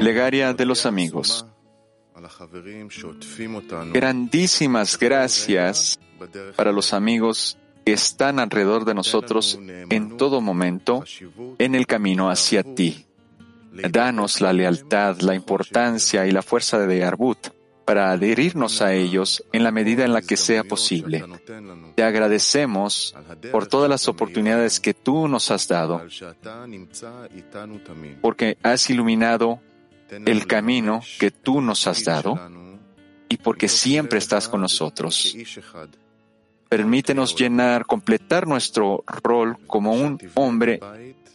Plegaria de los amigos. Grandísimas gracias para los amigos que están alrededor de nosotros en todo momento en el camino hacia ti. Danos la lealtad, la importancia y la fuerza de Arbut para adherirnos a ellos en la medida en la que sea posible. Te agradecemos por todas las oportunidades que tú nos has dado, porque has iluminado el camino que tú nos has dado y porque siempre estás con nosotros. Permítenos llenar, completar nuestro rol como un hombre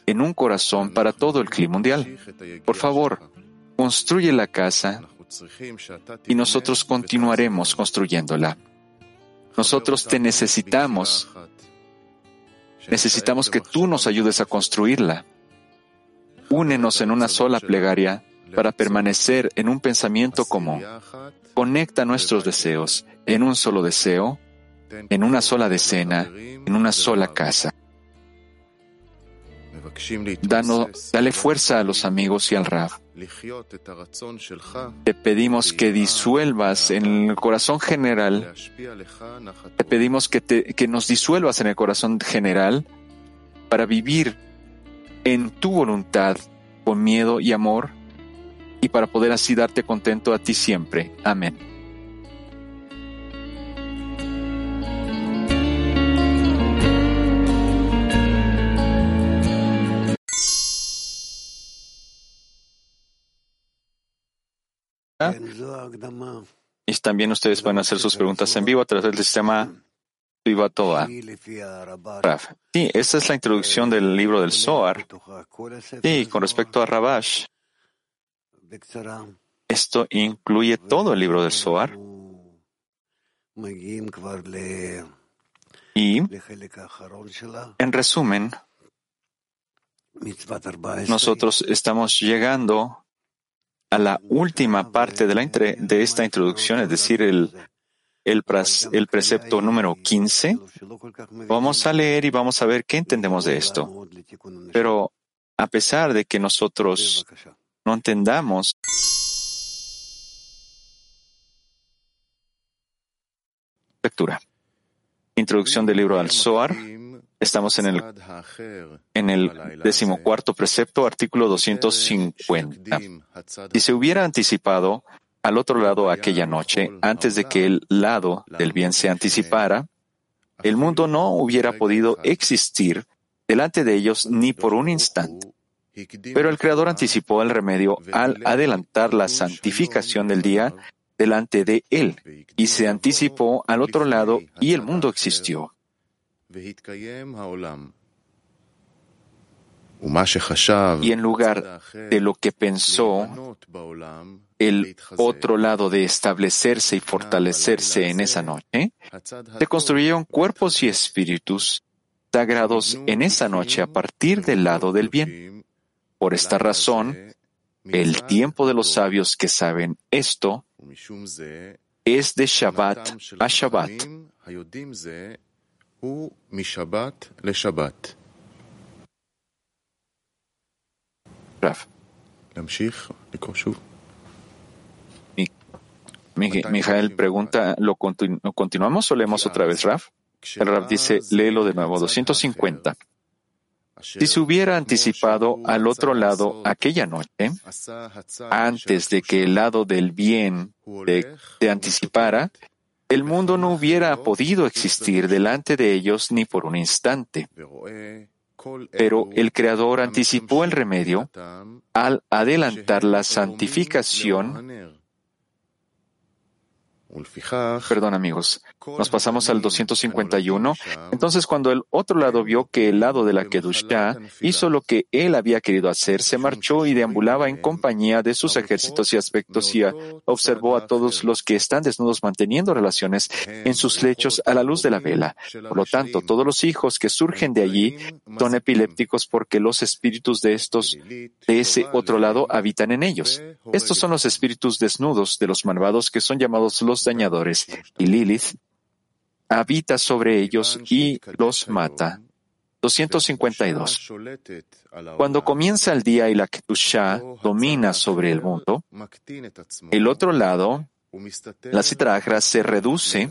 en un corazón para todo el clima mundial. Por favor, construye la casa y nosotros continuaremos construyéndola. Nosotros te necesitamos. Necesitamos que tú nos ayudes a construirla. Únenos en una sola plegaria para permanecer en un pensamiento común. Conecta nuestros deseos en un solo deseo, en una sola decena, en una sola casa. Dale fuerza a los amigos y al Rab. Te pedimos que disuelvas en el corazón general, te pedimos que, que nos disuelvas en el corazón general para vivir en tu voluntad con miedo y amor y para poder así darte contento a ti siempre. Amén. Y también ustedes van a hacer sus preguntas en vivo a través del sistema Vivatoa. Sí, esta es la introducción del libro del Zohar. Sí, con respecto a Rabash, esto incluye todo el libro del Zohar. Y, en resumen, nosotros estamos llegando a la última parte de, esta introducción, es decir, el, el, el precepto número 15. Vamos a leer y vamos a ver qué entendemos de esto. Pero a pesar de que nosotros no entendamos lectura. Introducción del libro al Zohar. Estamos en el, en el decimocuarto precepto, artículo 250. Si se hubiera anticipado al otro lado aquella noche, antes de que el lado del bien se anticipara, el mundo no hubiera podido existir delante de ellos ni por un instante. Pero el Creador anticipó el remedio al adelantar la santificación del día delante de él, y se anticipó al otro lado y el mundo existió. Y en lugar de lo que pensó el otro lado de establecerse y fortalecerse en esa noche, se construyeron cuerpos y espíritus sagrados en esa noche a partir del lado del bien. Por esta razón, el tiempo de los sabios que saben esto es de Shabbat a Shabbat. Mijael pregunta, ¿lo, continuamos o leemos otra vez, Raf? El Raf dice, léelo de nuevo, 250. Si se hubiera anticipado al otro lado aquella noche, antes de que el lado del bien se anticipara, el mundo no hubiera podido existir delante de ellos ni por un instante. Pero el Creador anticipó el remedio al adelantar la santificación Perdón amigos, nos pasamos al 251. Entonces cuando el otro lado vio que el lado de la Kedushá hizo lo que él había querido hacer, se marchó y deambulaba en compañía de sus ejércitos y aspectos y observó a todos los que están desnudos manteniendo relaciones en sus lechos a la luz de la vela. Por lo tanto, todos los hijos que surgen de allí son epilépticos porque los espíritus de estos, de ese otro lado, habitan en ellos. Estos son los espíritus desnudos de los malvados que son llamados los dañadores, y Lilith habita sobre ellos y los mata. 252. Cuando comienza el día y la Ketushá domina sobre el mundo, el otro lado, la Citragra se reduce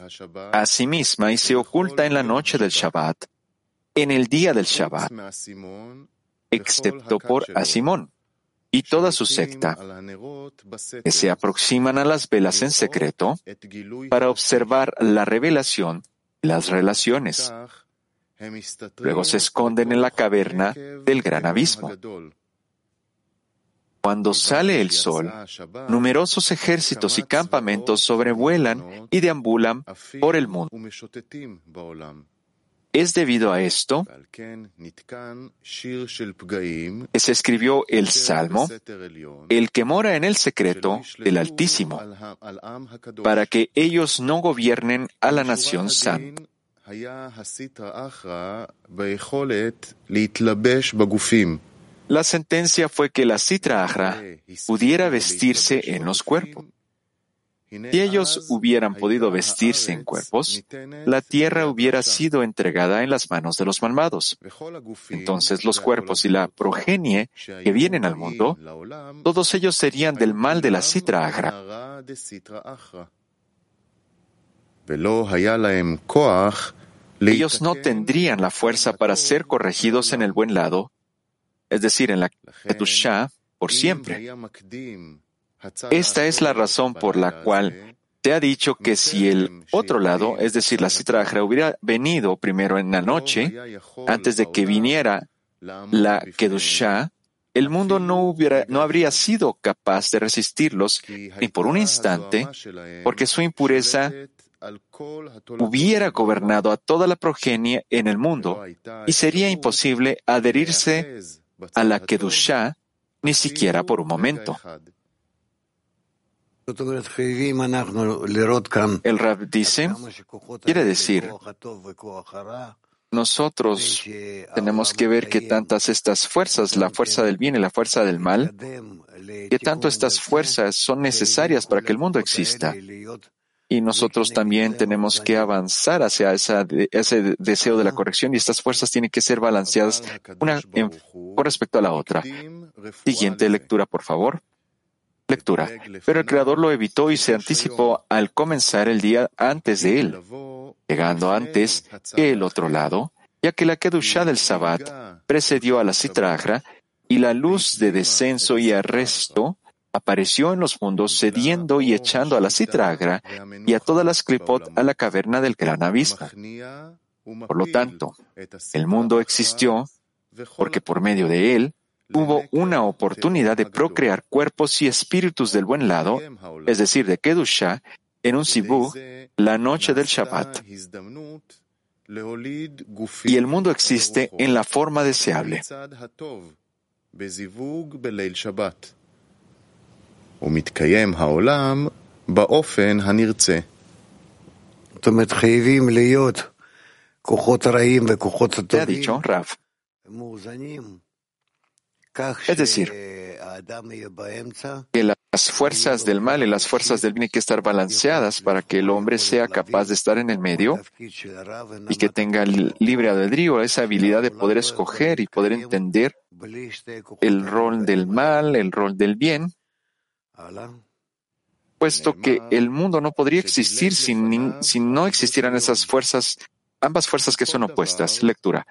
a sí misma y se oculta en la noche del Shabbat, en el día del Shabbat, excepto por Asimón y toda su secta, que se aproximan a las velas en secreto para observar la revelación y las relaciones. Luego se esconden en la caverna del gran abismo. Cuando sale el sol, numerosos ejércitos y campamentos sobrevuelan y deambulan por el mundo. Es debido a esto que se escribió el Salmo, el que mora en el secreto del Altísimo, para que ellos no gobiernen a la nación santa. La sentencia fue que la Sitra Ahra pudiera vestirse en los cuerpos. Si ellos hubieran podido vestirse en cuerpos, la tierra hubiera sido entregada en las manos de los malvados. Entonces los cuerpos y la progenie que vienen al mundo, todos ellos serían del mal de la Sitra Agra. Ellos no tendrían la fuerza para ser corregidos en el buen lado, es decir, en la Ketushá, por siempre. Esta es la razón por la cual te ha dicho que si el otro lado, es decir, la citraja, hubiera venido primero en la noche, antes de que viniera la Kedushá, el mundo no, hubiera, no habría sido capaz de resistirlos ni por un instante, porque su impureza hubiera gobernado a toda la progenie en el mundo y sería imposible adherirse a la Kedushá ni siquiera por un momento. El Rab dice, quiere decir, nosotros tenemos que ver que tantas estas fuerzas, la fuerza del bien y la fuerza del mal, que tanto estas fuerzas son necesarias para que el mundo exista. Y nosotros también tenemos que avanzar hacia ese deseo de la corrección y estas fuerzas tienen que ser balanceadas una con respecto a la otra. Siguiente lectura, por favor lectura. Pero el Creador lo evitó y se anticipó al comenzar el día antes de él, llegando antes que el otro lado, ya que la Kedushá del Sabbat precedió a la Citragra y la luz de descenso y arresto apareció en los mundos cediendo y echando a la Citragra y a todas las Klipot a la caverna del gran abismo. Por lo tanto, el mundo existió porque por medio de él hubo una oportunidad de procrear cuerpos y espíritus del buen lado, es decir, de Kedusha, en un Sibú, la noche del Shabbat. Y el mundo existe en la forma deseable. Te ha dicho Raf. Es decir, que las fuerzas del mal y las fuerzas del bien hay que estar balanceadas para que el hombre sea capaz de estar en el medio y que tenga libre albedrío, esa habilidad de poder escoger y poder entender el rol del mal, el rol del bien, puesto que el mundo no podría existir si no existieran esas fuerzas ambas fuerzas que son opuestas. Lectura.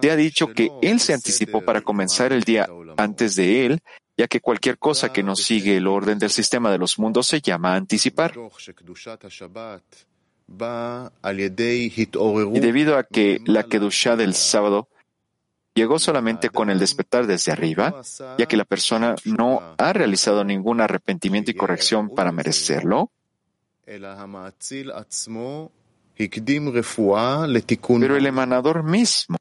Te ha dicho que Él se anticipó para comenzar el día antes de Él, ya que cualquier cosa que no sigue el orden del sistema de los mundos se llama anticipar. Y debido a que la Kedushá del sábado llegó solamente con el despertar desde arriba, ya que la persona no ha realizado ningún arrepentimiento y corrección para merecerlo, pero el emanador mismo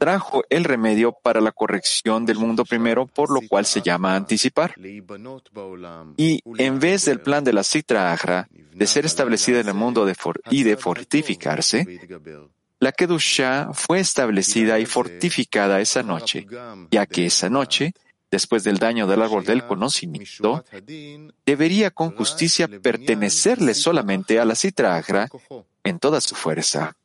trajo el remedio para la corrección del mundo primero, por lo cual se llama anticipar. Y en vez del plan de la Sitra Agra de ser establecida en el mundo y de fortificarse, la Kedusha fue establecida y fortificada esa noche, ya que esa noche después del daño del árbol del conocimiento, debería con justicia pertenecerle solamente a la Citra en toda su fuerza.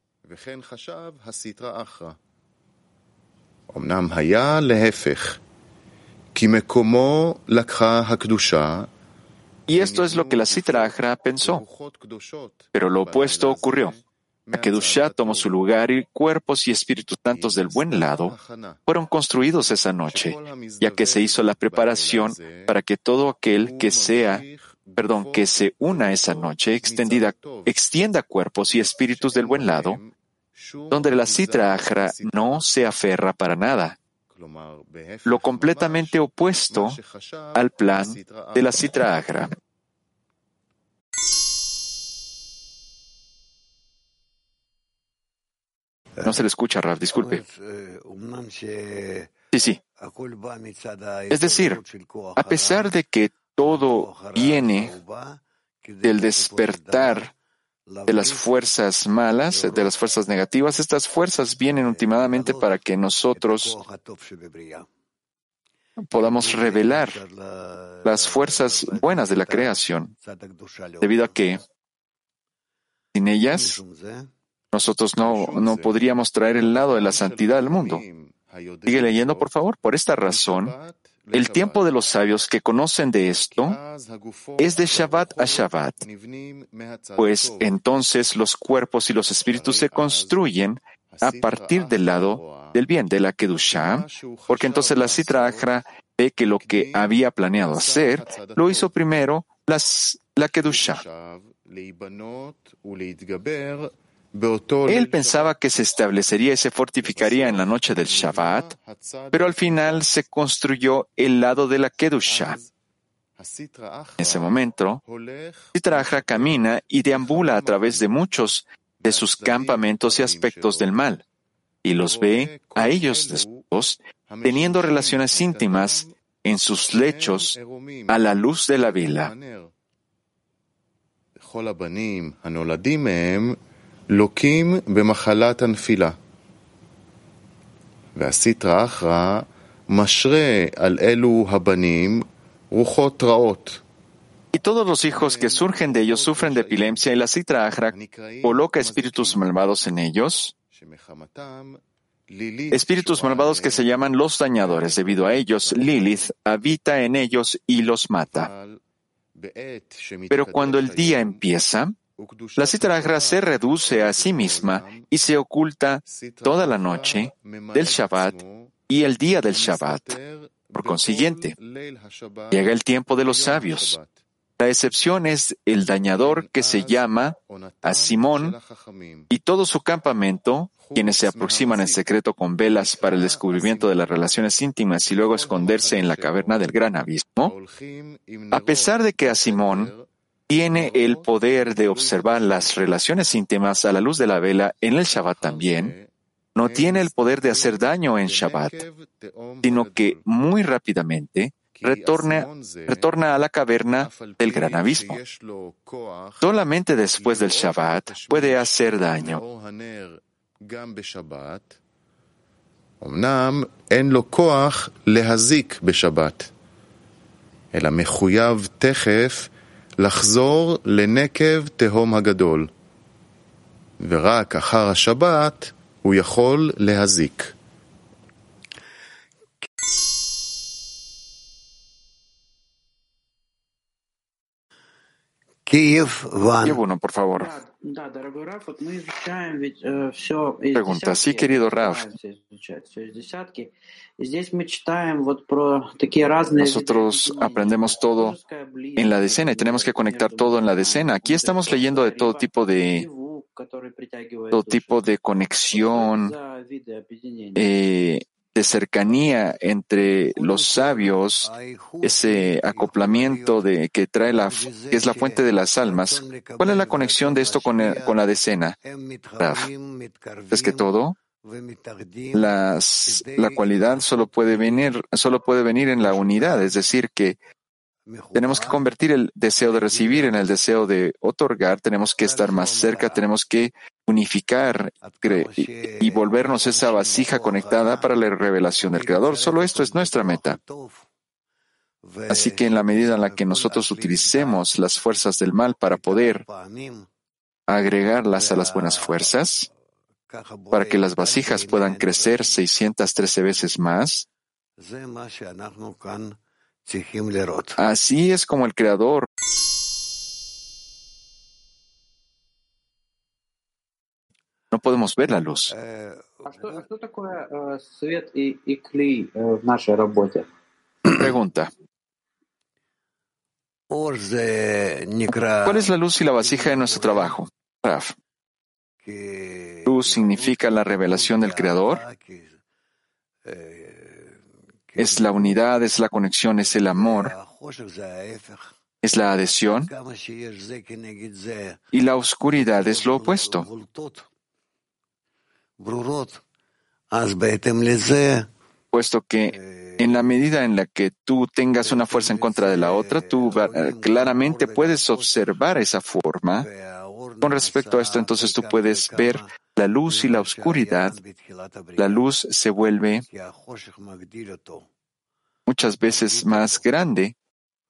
Y esto es lo que la Sitra Achra pensó. Pero lo opuesto ocurrió. La Kedusha tomó su lugar y cuerpos y espíritus santos del buen lado fueron construidos esa noche, ya que se hizo la preparación para que todo aquel que sea, perdón, que se una esa noche extendida, extienda cuerpos y espíritus del buen lado, donde la Sitra Achra no se aferra para nada, lo completamente opuesto al plan de la Sitra Agra. No se le escucha, Rav, disculpe. Sí, sí. Es decir, a pesar de que todo viene del despertar de las fuerzas malas, de las fuerzas negativas, estas fuerzas vienen últimamente para que nosotros podamos revelar las fuerzas buenas de la creación, debido a que sin ellas nosotros no, no podríamos traer el lado de la santidad al mundo. Sigue leyendo, por favor. Por esta razón, el tiempo de los sabios que conocen de esto es de Shabbat a Shabbat, pues entonces los cuerpos y los espíritus se construyen a partir del lado del bien, de la Kedusha, porque entonces la Sitra Achra ve que lo que había planeado hacer lo hizo primero las, la Kedusha. Él pensaba que se establecería y se fortificaría en la noche del Shabbat, pero al final se construyó el lado de la Kedusha. En ese momento, Sitraja camina y deambula a través de muchos de sus campamentos y aspectos del mal, y los ve a ellos después teniendo relaciones íntimas en sus lechos a la luz de la vela. לוקים במחלת הנפילה. והסטרא אחרא משרה על אלו הבנים רוחות רעות. Y todos los hijos que surgen de ellos sufren de epilepsia y la citra Achra coloca espíritus malvados en ellos. Espíritus malvados que se llaman los dañadores. Debido a ellos, Lilith habita en ellos y los mata. Pero cuando el día empieza, la Sitra se reduce a sí misma y se oculta toda la noche del Shabbat y el día del Shabbat. Por consiguiente, llega el tiempo de los sabios. La excepción es el dañador que se llama a Simón y todo su campamento, quienes se aproximan en secreto con velas para el descubrimiento de las relaciones íntimas y luego esconderse en la caverna del gran abismo. A pesar de que a Simón tiene el poder de observar las relaciones íntimas a la luz de la vela en el Shabbat también, no tiene el poder de hacer daño en Shabbat, sino que muy rápidamente retorna, retorna a la caverna del gran abismo. Solamente después del Shabbat puede hacer daño. לחזור לנקב תהום הגדול, ורק אחר השבת הוא יכול להזיק. Kiev, uno, por favor. Pregunta, sí, querido Raf. Nosotros aprendemos todo en la decena y tenemos que conectar todo en la decena. Aquí estamos leyendo de todo tipo de todo tipo de conexión, eh, de cercanía entre los sabios, ese acoplamiento de que trae la, que es la fuente de las almas. ¿Cuál es la conexión de esto con, con la decena? Es que todo, la cualidad solo puede venir, solo puede venir en la unidad, es decir, que tenemos que convertir el deseo de recibir en el deseo de otorgar, tenemos que estar más cerca, tenemos que unificar y volvernos esa vasija conectada para la revelación del Creador. Solo esto es nuestra meta. Así que en la medida en la que nosotros utilicemos las fuerzas del mal para poder agregarlas a las buenas fuerzas para que las vasijas puedan crecer 613 veces más. Así es como el Creador no podemos ver la luz. Pregunta. ¿Cuál es la luz y la vasija de nuestro trabajo? Raf. Luz significa la revelación del Creador. Es la unidad, es la conexión, es el amor, es la adhesión. Y la oscuridad es lo opuesto. Puesto que en la medida en la que tú tengas una fuerza en contra de la otra, tú claramente puedes observar esa forma. Con respecto a esto, entonces tú puedes ver la luz y la oscuridad. La luz se vuelve muchas veces más grande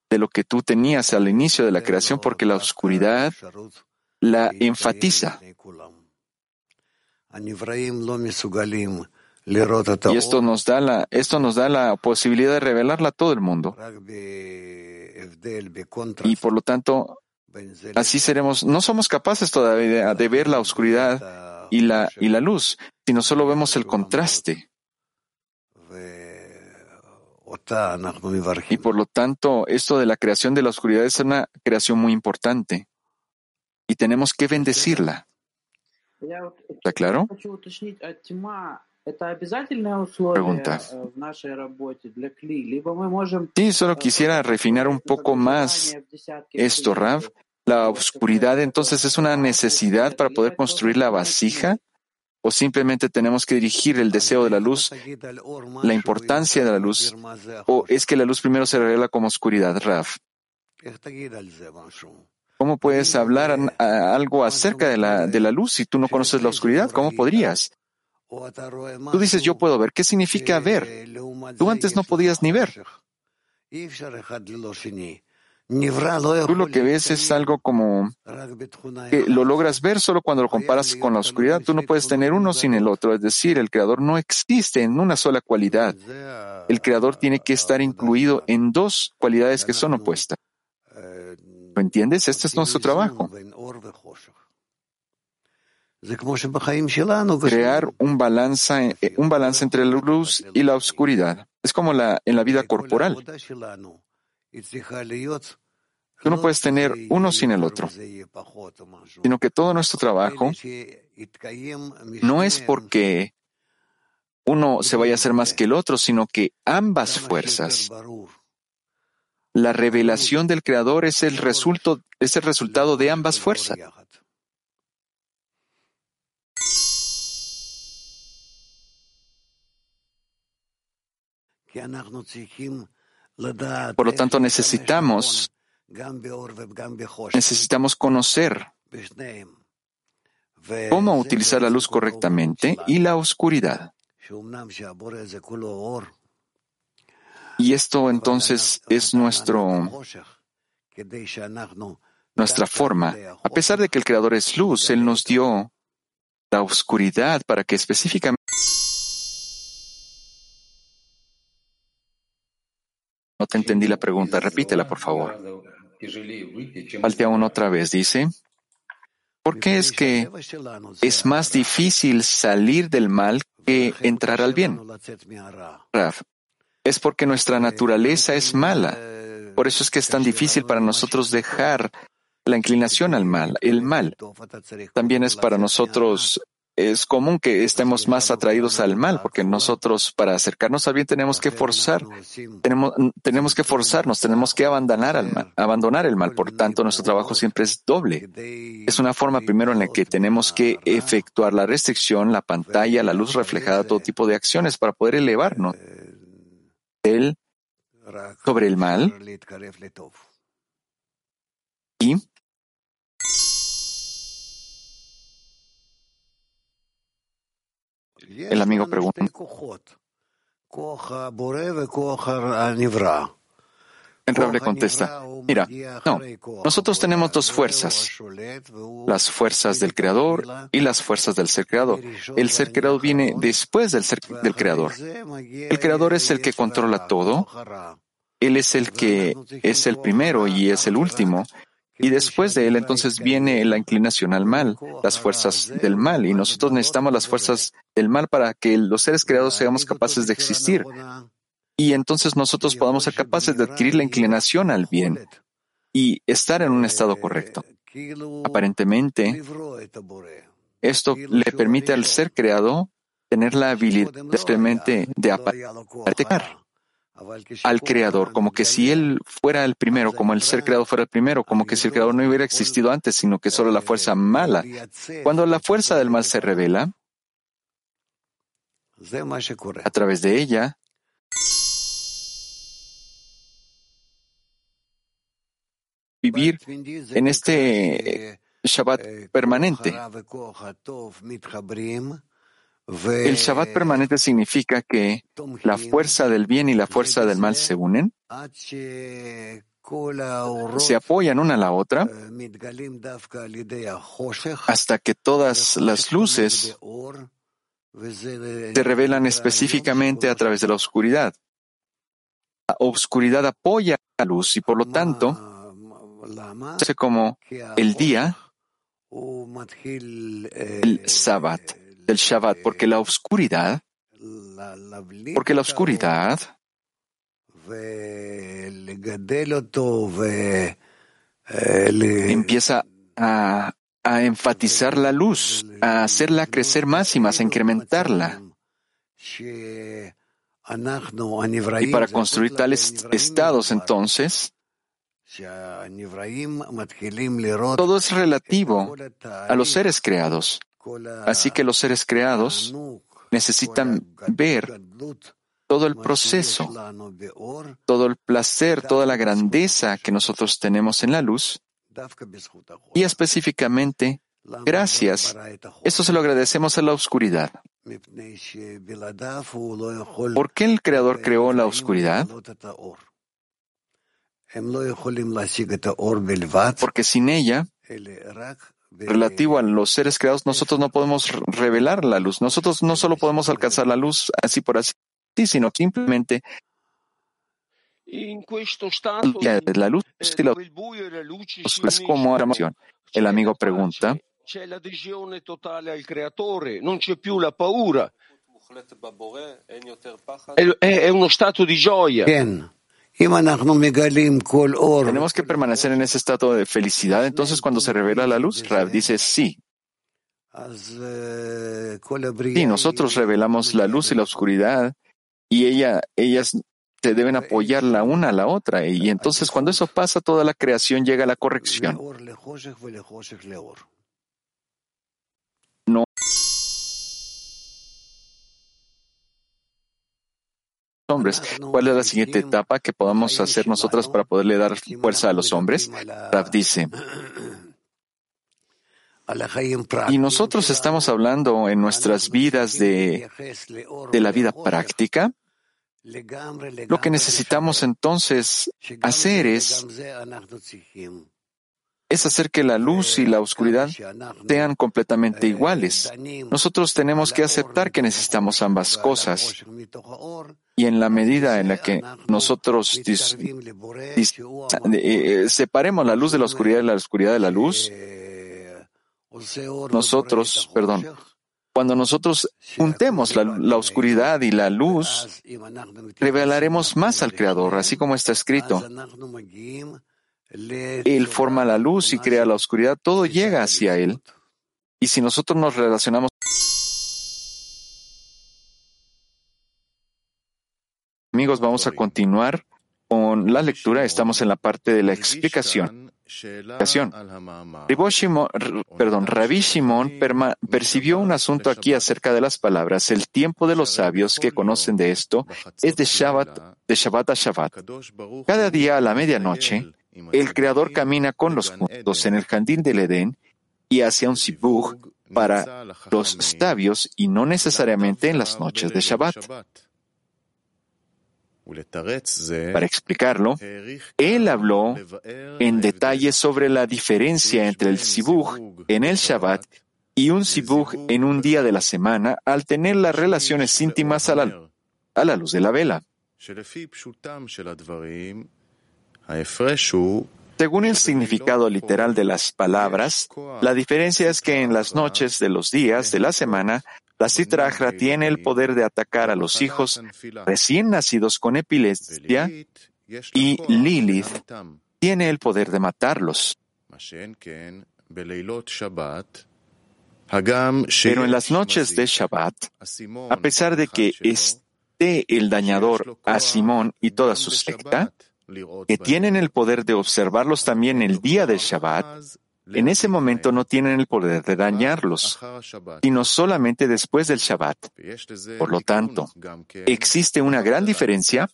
de lo que tú tenías al inicio de la creación porque la oscuridad la enfatiza. Y esto nos da la, esto nos da la posibilidad de revelarla a todo el mundo. Y por lo tanto, así seremos, no somos capaces todavía de, ver la oscuridad y la, y la luz, sino solo vemos el contraste. Y por lo tanto, esto de la creación de la oscuridad es una creación muy importante. Y tenemos que bendecirla. ¿Está claro? Pregunta. Sí, solo quisiera refinar un poco más esto, Rav. ¿La oscuridad entonces es una necesidad para poder construir la vasija? ¿O simplemente tenemos que dirigir el deseo de la luz, la importancia de la luz? ¿O es que la luz primero se revela como oscuridad, Rav? ¿Cómo puedes hablar algo acerca de la luz si tú no conoces la oscuridad? ¿Cómo podrías? Tú dices, yo puedo ver. ¿Qué significa ver? Tú antes no podías ni ver. Tú lo que ves es algo como que lo logras ver solo cuando lo comparas con la oscuridad. Tú no puedes tener uno sin el otro. Es decir, el creador no existe en una sola cualidad. El creador tiene que estar incluido en dos cualidades que son opuestas. ¿Lo entiendes? Este es nuestro trabajo. Crear un balance, eh, un balance entre la luz y la oscuridad. Es como la, en la vida corporal. Tú no puedes tener uno sin el otro, sino que todo nuestro trabajo no es porque uno se vaya a hacer más que el otro, sino que ambas fuerzas la revelación del Creador es el, resultado, es el resultado de ambas fuerzas. Por lo tanto, necesitamos, necesitamos conocer cómo utilizar la luz correctamente y la oscuridad. Y esto entonces es nuestro, nuestra forma. A pesar de que el Creador es luz, Él nos dio la oscuridad para que específicamente No te entendí la pregunta. Repítela, por favor. Falte aún otra vez. Dice, ¿por qué es que es más difícil salir del mal que entrar al bien? Raf, es porque nuestra naturaleza es mala. Por eso es que es tan difícil para nosotros dejar la inclinación al mal, el mal. También es para nosotros, es común que estemos más atraídos al mal, porque nosotros para acercarnos al bien tenemos que forzar, tenemos, tenemos que forzarnos, tenemos que abandonar al mal, abandonar el mal. Por tanto, nuestro trabajo siempre es doble. Es una forma primero en la que tenemos que efectuar la restricción, la pantalla, la luz reflejada, todo tipo de acciones para poder elevarnos él sobre el mal y el amigo pregunta. El Rab le contesta, mira, no, nosotros tenemos dos fuerzas, las fuerzas del Creador y las fuerzas del ser creador. El ser creado viene después del ser del Creador. El Creador es el que controla todo, Él es el que es el primero y es el último, y después de Él entonces viene la inclinación al mal, las fuerzas del mal, y nosotros necesitamos las fuerzas del mal para que los seres creados seamos capaces de existir y entonces nosotros podamos ser capaces de adquirir la inclinación al bien y estar en un estado correcto. Aparentemente, esto le permite al ser creado tener la habilidad de atacar al creador, como que si él fuera el primero, como el ser creado fuera el primero, como que si el creador no hubiera existido antes, sino que solo la fuerza mala. Cuando la fuerza del mal se revela, a través de ella, vivir en este Shabbat permanente. El Shabbat permanente significa que la fuerza del bien y la fuerza del mal se unen, se apoyan una a la otra hasta que todas las luces se revelan específicamente a través de la oscuridad. La oscuridad apoya la luz y por lo tanto hace como el día, el Sabbat, del Shabbat, porque la oscuridad, porque la oscuridad empieza a, a enfatizar la luz, a hacerla crecer más y más, a incrementarla. Y para construir tales estados, entonces, todo es relativo a los seres creados. Así que los seres creados necesitan ver todo el proceso, todo el placer, toda la grandeza que nosotros tenemos en la luz y específicamente gracias. Esto se lo agradecemos a la oscuridad. ¿Por qué el Creador creó la oscuridad? Porque sin ella, relativo a los seres creados, nosotros no podemos revelar la luz. Nosotros no solo podemos alcanzar la luz así por así, sino simplemente la luz y la luz como emoción. El amigo pregunta. È uno stato di gioia. Tenemos que permanecer en ese estado de felicidad. Entonces, cuando se revela la luz, Rab dice sí. Sí, nosotros revelamos la luz y la oscuridad y ella, ellas se deben apoyar la una a la otra. Y entonces, cuando eso pasa, toda la creación llega a la corrección. Hombres. ¿Cuál es la siguiente etapa que podamos hacer nosotras para poderle dar fuerza a los hombres? Rav dice, y nosotros estamos hablando en nuestras vidas de, de la vida práctica. Lo que necesitamos entonces hacer es es hacer que la luz y la oscuridad sean completamente iguales. Nosotros tenemos que aceptar que necesitamos ambas cosas. Y en la medida en la que nosotros eh, separemos la luz de la oscuridad y la oscuridad de la luz, nosotros, perdón, cuando nosotros juntemos la, oscuridad y la luz, revelaremos más al Creador, así como está escrito. Él forma la luz y crea la oscuridad, todo llega hacia Él. Y si nosotros nos relacionamos Amigos, vamos a continuar con la lectura. Estamos en la parte de la explicación. perdón, Rabbi Shimon. Percibió un asunto aquí acerca de las palabras. El tiempo de los sabios que conocen de esto es de Shabbat, de Shabbat a Shabbat. Cada día a la medianoche, el Creador camina con los juntos en el jardín del Edén y hacia un sibuj para los sabios y no necesariamente en las noches de Shabbat. Para explicarlo, él habló en detalle sobre la diferencia entre el sibuj en el Shabbat y un sibuj en un día de la semana al tener las relaciones íntimas a la, a la luz de la vela. Según el significado literal de las palabras, la diferencia es que en las noches de los días de la semana, la citrajra tiene el poder de atacar a los hijos recién nacidos con epilepsia y Lilith tiene el poder de matarlos. Pero en las noches de Shabbat, a pesar de que esté el dañador a Simón y toda su secta, que tienen el poder de observarlos también el día del Shabbat, en ese momento no tienen el poder de dañarlos, sino solamente después del Shabbat. Por lo tanto, existe una gran diferencia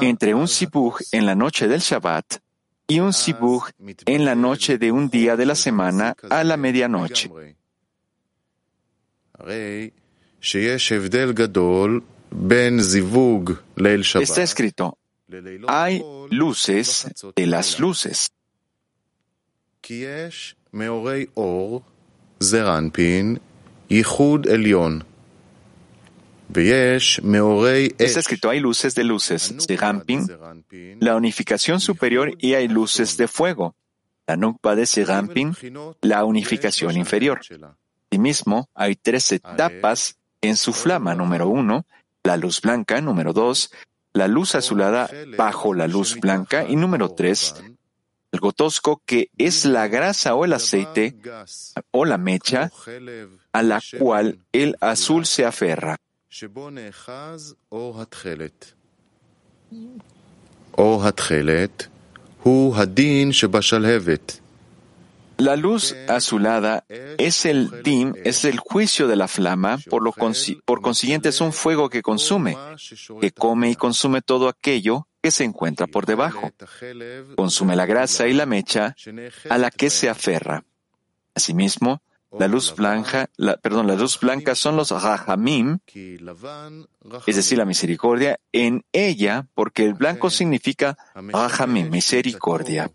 entre un sibuj en la noche del Shabbat y un sibuj en la noche de un día de la semana a la medianoche. Está escrito, hay luces de las luces. Está escrito, hay luces de luces, Serampin, la unificación superior y hay luces de fuego, la Nukba de Serampin, la unificación inferior. Asimismo, hay tres etapas en su flama, número uno, la luz blanca, número dos, la luz azulada bajo la luz blanca y número tres, el gotosco que es la grasa o el aceite o la mecha a la cual el azul se aferra. La luz azulada es el dim, es el juicio de la flama, por, lo consiguiente es un fuego que consume, que come y consume todo aquello que se encuentra por debajo. Consume la grasa y la mecha a la que se aferra. Asimismo, la luz blanca, la, perdón, la luz blanca son los rahamim, es decir, la misericordia, en ella, porque el blanco significa rahamim, misericordia.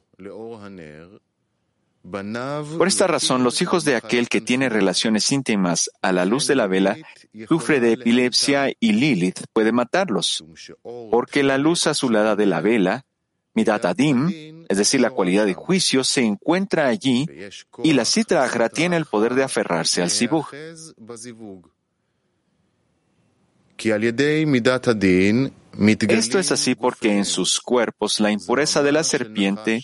Por esta razón, los hijos de aquel que tiene relaciones íntimas a la luz de la vela sufre de epilepsia y Lilith puede matarlos, porque la luz azulada de la vela, Midat Adim, es decir, la cualidad de juicio, se encuentra allí y la Sitra Agra tiene el poder de aferrarse al Sibuj. Esto es así porque en sus cuerpos la impureza de la serpiente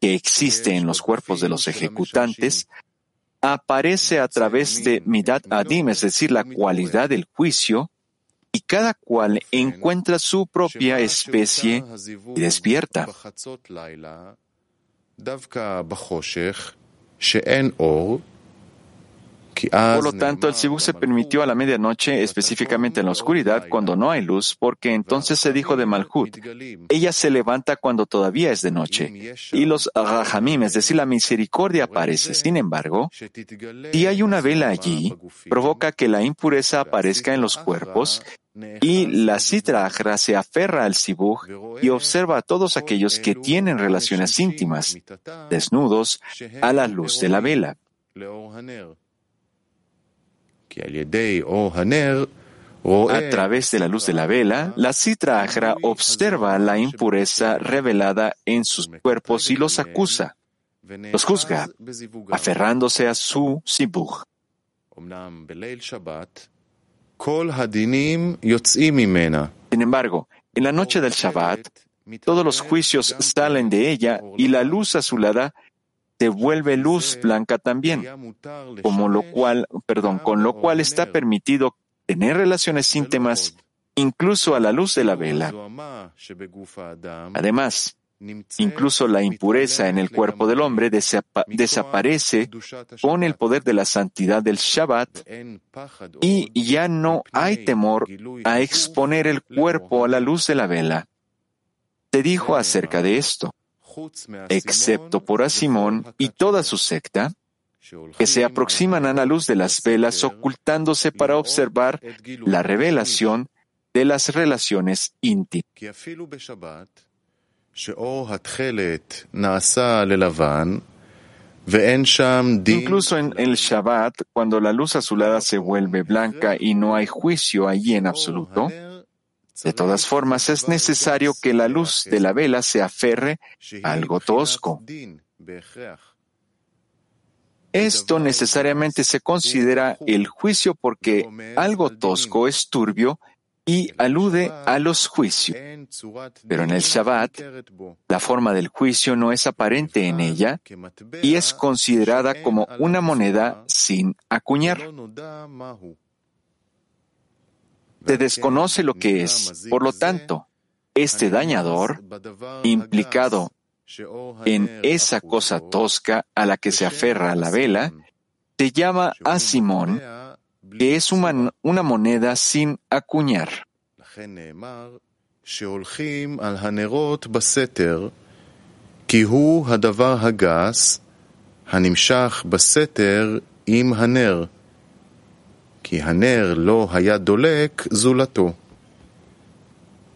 que existe en los cuerpos de los ejecutantes aparece a través de Midat Adim, es decir, la cualidad del juicio, y cada cual encuentra su propia especie y despierta. Por lo tanto, el Sibuk se permitió a la medianoche, específicamente en la oscuridad, cuando no hay luz, porque entonces se dijo de Malhut, ella se levanta cuando todavía es de noche, y los Rahamim, es decir, la misericordia aparece. Sin embargo, si hay una vela allí, provoca que la impureza aparezca en los cuerpos, y la Sitra se aferra al Sibuk y observa a todos aquellos que tienen relaciones íntimas, desnudos, a la luz de la vela. A través de la luz de la vela, la Sitra Agra observa la impureza revelada en sus cuerpos y los acusa, los juzga, aferrándose a su sibuj. Sin embargo, en la noche del Shabbat, todos los juicios salen de ella y la luz azulada se vuelve luz blanca también, como lo cual, perdón, con lo cual está permitido tener relaciones íntimas incluso a la luz de la vela. Además, incluso la impureza en el cuerpo del hombre desaparece con el poder de la santidad del Shabbat y ya no hay temor a exponer el cuerpo a la luz de la vela. Se dijo acerca de esto excepto por a Simón y toda su secta, que se aproximan a la luz de las velas ocultándose para observar la revelación de las relaciones íntimas. Incluso en el Shabbat, cuando la luz azulada se vuelve blanca y no hay juicio allí en absoluto, de todas formas es necesario que la luz de la vela se aferre a algo tosco. Esto necesariamente se considera el juicio porque algo tosco es turbio y alude a los juicios. Pero en el Shabbat, la forma del juicio no es aparente en ella y es considerada como una moneda sin acuñar te desconoce lo que es. Por lo tanto, este dañador, implicado en esa cosa tosca a la que se aferra la vela, te llama a Simón, que es una, moneda sin acuñar. כי הנר לא היה דולק זולתו.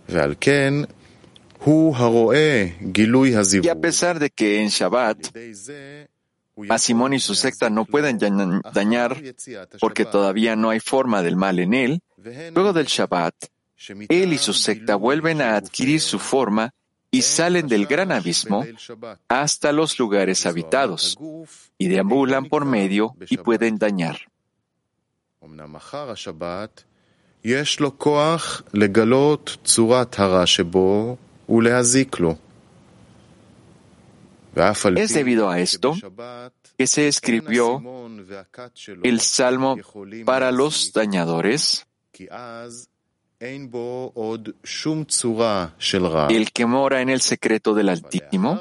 ועל כן הוא הרואה גילוי Y a הזיווג. pesar de que en Shabbat, על-ידי זה הוא Asimón y su secta no pueden daña- dañar porque todavía no hay forma del mal en él, luego del Shabbat, él y su secta vuelven a adquirir su forma y salen del gran abismo hasta los lugares habitados y deambulan por medio y pueden dañar. Es debido a esto que se escribió el Salmo para los dañadores, el que mora en el secreto del Altísimo,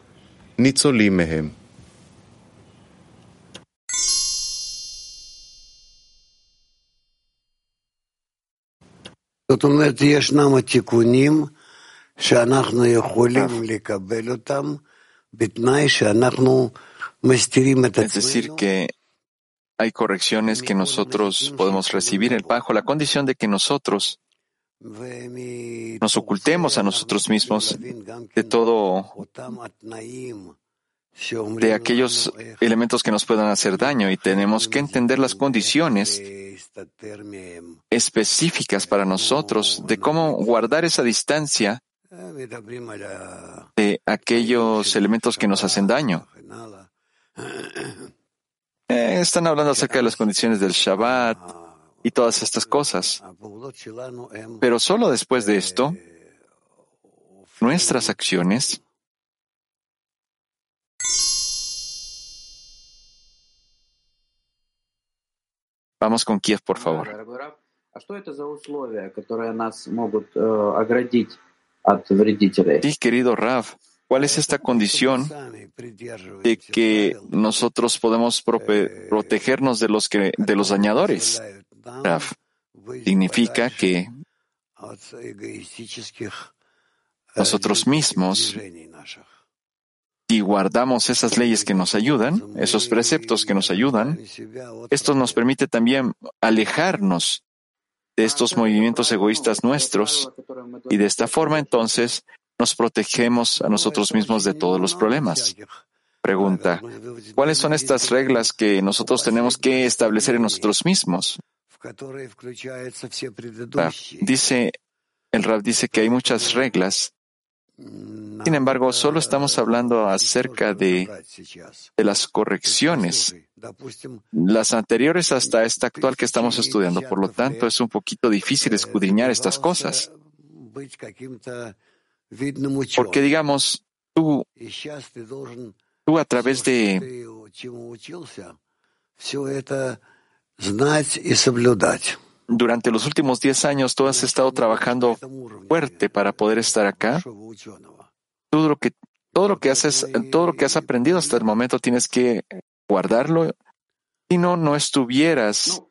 ניצולים מהם. זאת אומרת, ישנם התיקונים שאנחנו יכולים לקבל אותם בתנאי שאנחנו מסתירים את Es decir, עצמנו que hay correcciones que nosotros podemos recibir bajo la condición de que nosotros nos ocultemos a nosotros mismos de todo, de aquellos elementos que nos puedan hacer daño y tenemos que entender las condiciones específicas para nosotros de cómo guardar esa distancia de aquellos elementos que nos hacen daño. Eh, están hablando acerca de las condiciones del Shabbat y todas estas cosas. Pero solo después de esto, nuestras acciones Vamos con Kiev, por favor. Sí, querido Rav, ¿cuál es esta condición de que nosotros podemos protegernos de los, de los dañadores? Significa que nosotros mismos, si guardamos esas leyes que nos ayudan, esos preceptos que nos ayudan, esto nos permite también alejarnos de estos movimientos egoístas nuestros y de esta forma entonces nos protegemos a nosotros mismos de todos los problemas. Pregunta, ¿cuáles son estas reglas que nosotros tenemos que establecer en nosotros mismos? Dice, el Rab dice que hay muchas reglas. Sin embargo, solo estamos hablando acerca de, de las correcciones, las anteriores hasta esta actual que estamos estudiando. Por lo tanto, es un poquito difícil escudriñar estas cosas. Porque digamos, tú, tú a través de, durante los últimos 10 años tú has estado trabajando fuerte para poder estar acá. Todo lo que, todo lo que haces, todo lo que has aprendido hasta el momento tienes que guardarlo. Si no, no estuvieras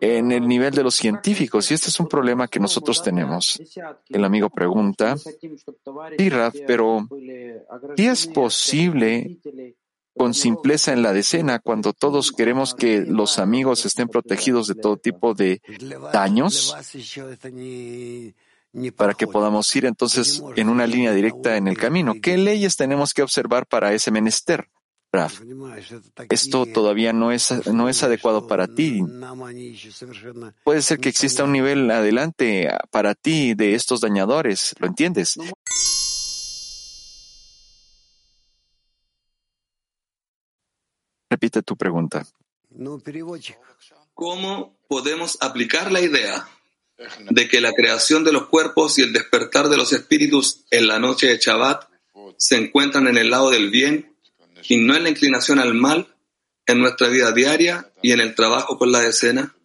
en el nivel de los científicos. Y este es un problema que nosotros tenemos. El amigo pregunta, sí, Raf, pero ¿sí es posible con simpleza en la decena cuando todos queremos que los amigos estén protegidos de todo tipo de daños para que podamos ir entonces en una línea directa en el camino. ¿Qué leyes tenemos que observar para ese menester? Raf, esto todavía no es, no es adecuado para ti. Puede ser que exista un nivel adelante para ti de estos dañadores, ¿lo entiendes? Repite tu pregunta. ¿Cómo podemos aplicar la idea de que la creación de los cuerpos y el despertar de los espíritus en la noche de Shabbat se encuentran en el lado del bien y no en la inclinación al mal en nuestra vida diaria y en el trabajo con la decena?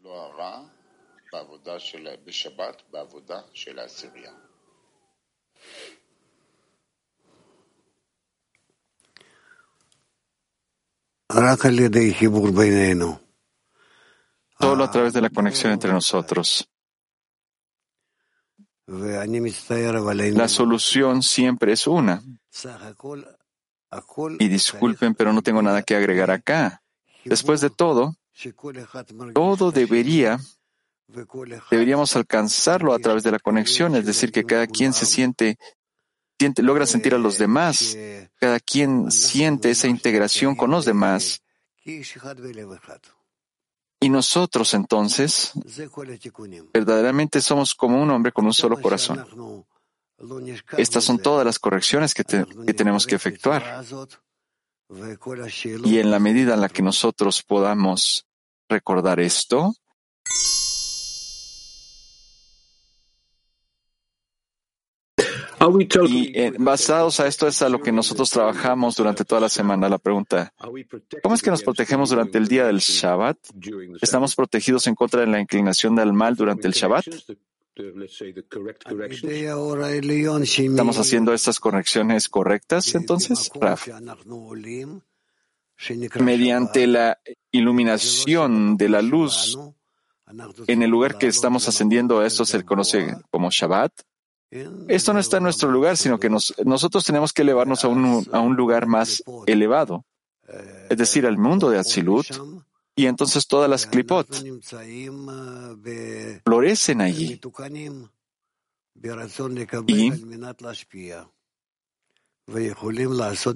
Solo a través de la conexión entre nosotros. La solución siempre es una. Y disculpen, pero no tengo nada que agregar acá. Después de todo, todo debería, deberíamos alcanzarlo a través de la conexión, es decir, que cada quien se siente, siente, logra sentir a los demás, cada quien siente esa integración con los demás. Y nosotros entonces verdaderamente somos como un hombre con un solo corazón. Estas son todas las correcciones que, que, tenemos que efectuar. Y en la medida en la que nosotros podamos recordar esto, Y eh, basados a esto es a lo que nosotros trabajamos durante toda la semana. La pregunta, ¿cómo es que nos protegemos durante el día del Shabbat? ¿Estamos protegidos en contra de la inclinación del mal durante el Shabbat? ¿Estamos haciendo estas correcciones correctas entonces, Raf? Mediante la iluminación de la luz en el lugar que estamos ascendiendo, esto se conoce como Shabbat. Esto no está en nuestro lugar, sino que nosotros tenemos que elevarnos a un, lugar más elevado, es decir, al mundo de Atzilut, y entonces todas las klipot florecen allí. Y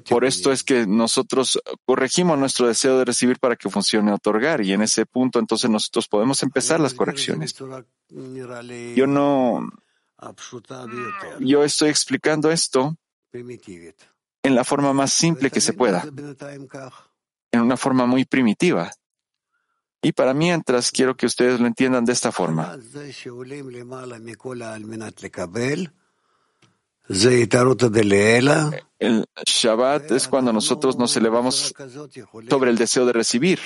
por esto es que nosotros corregimos nuestro deseo de recibir para que funcione otorgar y en ese punto entonces nosotros podemos empezar las correcciones. Yo no, yo estoy explicando esto en la forma más simple que se pueda, en una forma muy primitiva. Y para mientras quiero que ustedes lo entiendan de esta forma. El Shabbat es cuando nosotros nos elevamos sobre el deseo de recibir.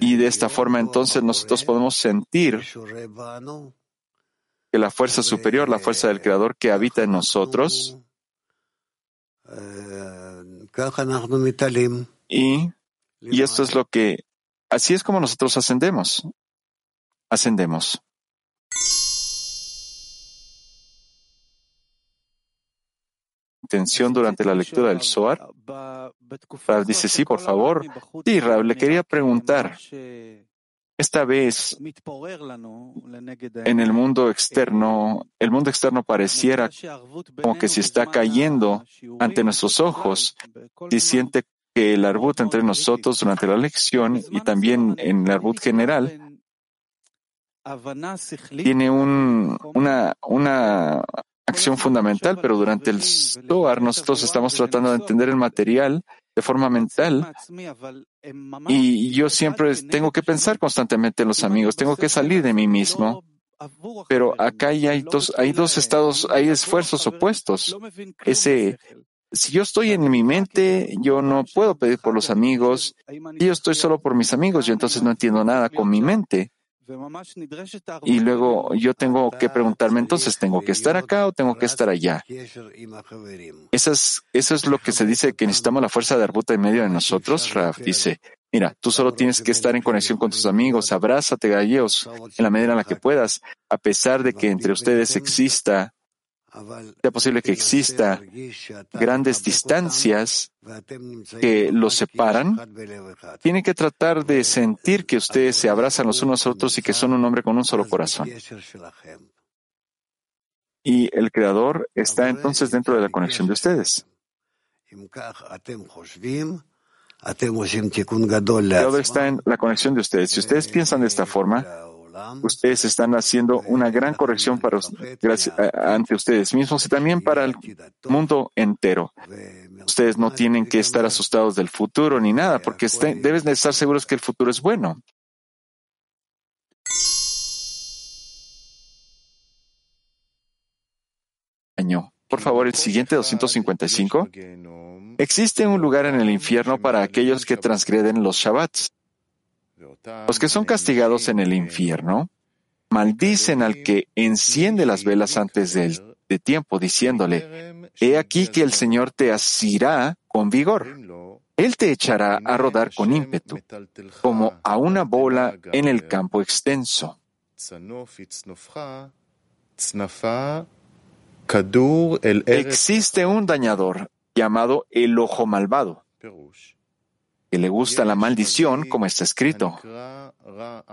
Y de esta forma entonces nosotros podemos sentir que la fuerza superior, la fuerza del Creador que habita en nosotros, y, y esto es lo que, así es como nosotros ascendemos, ascendemos. Intención durante la lectura del Zohar. dice, sí, por favor. Sí, Rab, le quería preguntar. Esta vez, en el mundo externo, el mundo externo pareciera como que se está cayendo ante nuestros ojos. Si siente que el arbut entre nosotros durante la lección y también en el arbut general tiene un, una, una acción fundamental, pero durante el Zohar nosotros estamos tratando de entender el material de forma mental. Y yo siempre tengo que pensar constantemente en los amigos, tengo que salir de mí mismo. Pero acá hay dos, hay dos estados, hay esfuerzos opuestos. Ese si yo estoy en mi mente, yo no puedo pedir por los amigos. Si yo estoy solo por mis amigos, yo entonces no entiendo nada con mi mente. Y luego yo tengo que preguntarme, entonces, ¿tengo que estar acá o tengo que estar allá? Eso es, eso es lo que se dice que necesitamos la fuerza de Arbuta en medio de nosotros. Raf dice, mira, tú solo tienes que estar en conexión con tus amigos, abrázate a ellos en la medida en la que puedas, a pesar de que entre ustedes exista sea posible que exista grandes distancias que los separan, tienen que tratar de sentir que ustedes se abrazan los unos a otros y que son un hombre con un solo corazón. Y el Creador está entonces dentro de la conexión de ustedes. El Creador está en la conexión de ustedes. Si ustedes piensan de esta forma, ustedes están haciendo una gran corrección para, ante ustedes mismos y también para el mundo entero. Ustedes no tienen que estar asustados del futuro ni nada, porque deben de estar seguros que el futuro es bueno. Por favor, el siguiente 255. Existe un lugar en el infierno para aquellos que transgreden los Shabbats. Los que son castigados en el infierno maldicen al que enciende las velas antes de tiempo, diciéndole, He aquí que el Señor te asirá con vigor. Él te echará a rodar con ímpetu, como a una bola en el campo extenso. Existe un dañador llamado el ojo malvado que le gusta la maldición, como está escrito.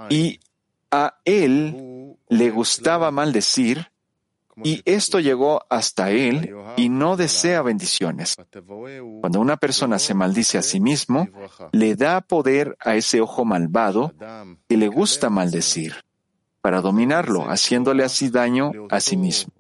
Y a él le gustaba maldecir, y esto llegó hasta él y no desea bendiciones. Cuando una persona se maldice a sí mismo, le da poder a ese ojo malvado que le gusta maldecir, para dominarlo, haciéndole así daño a sí mismo.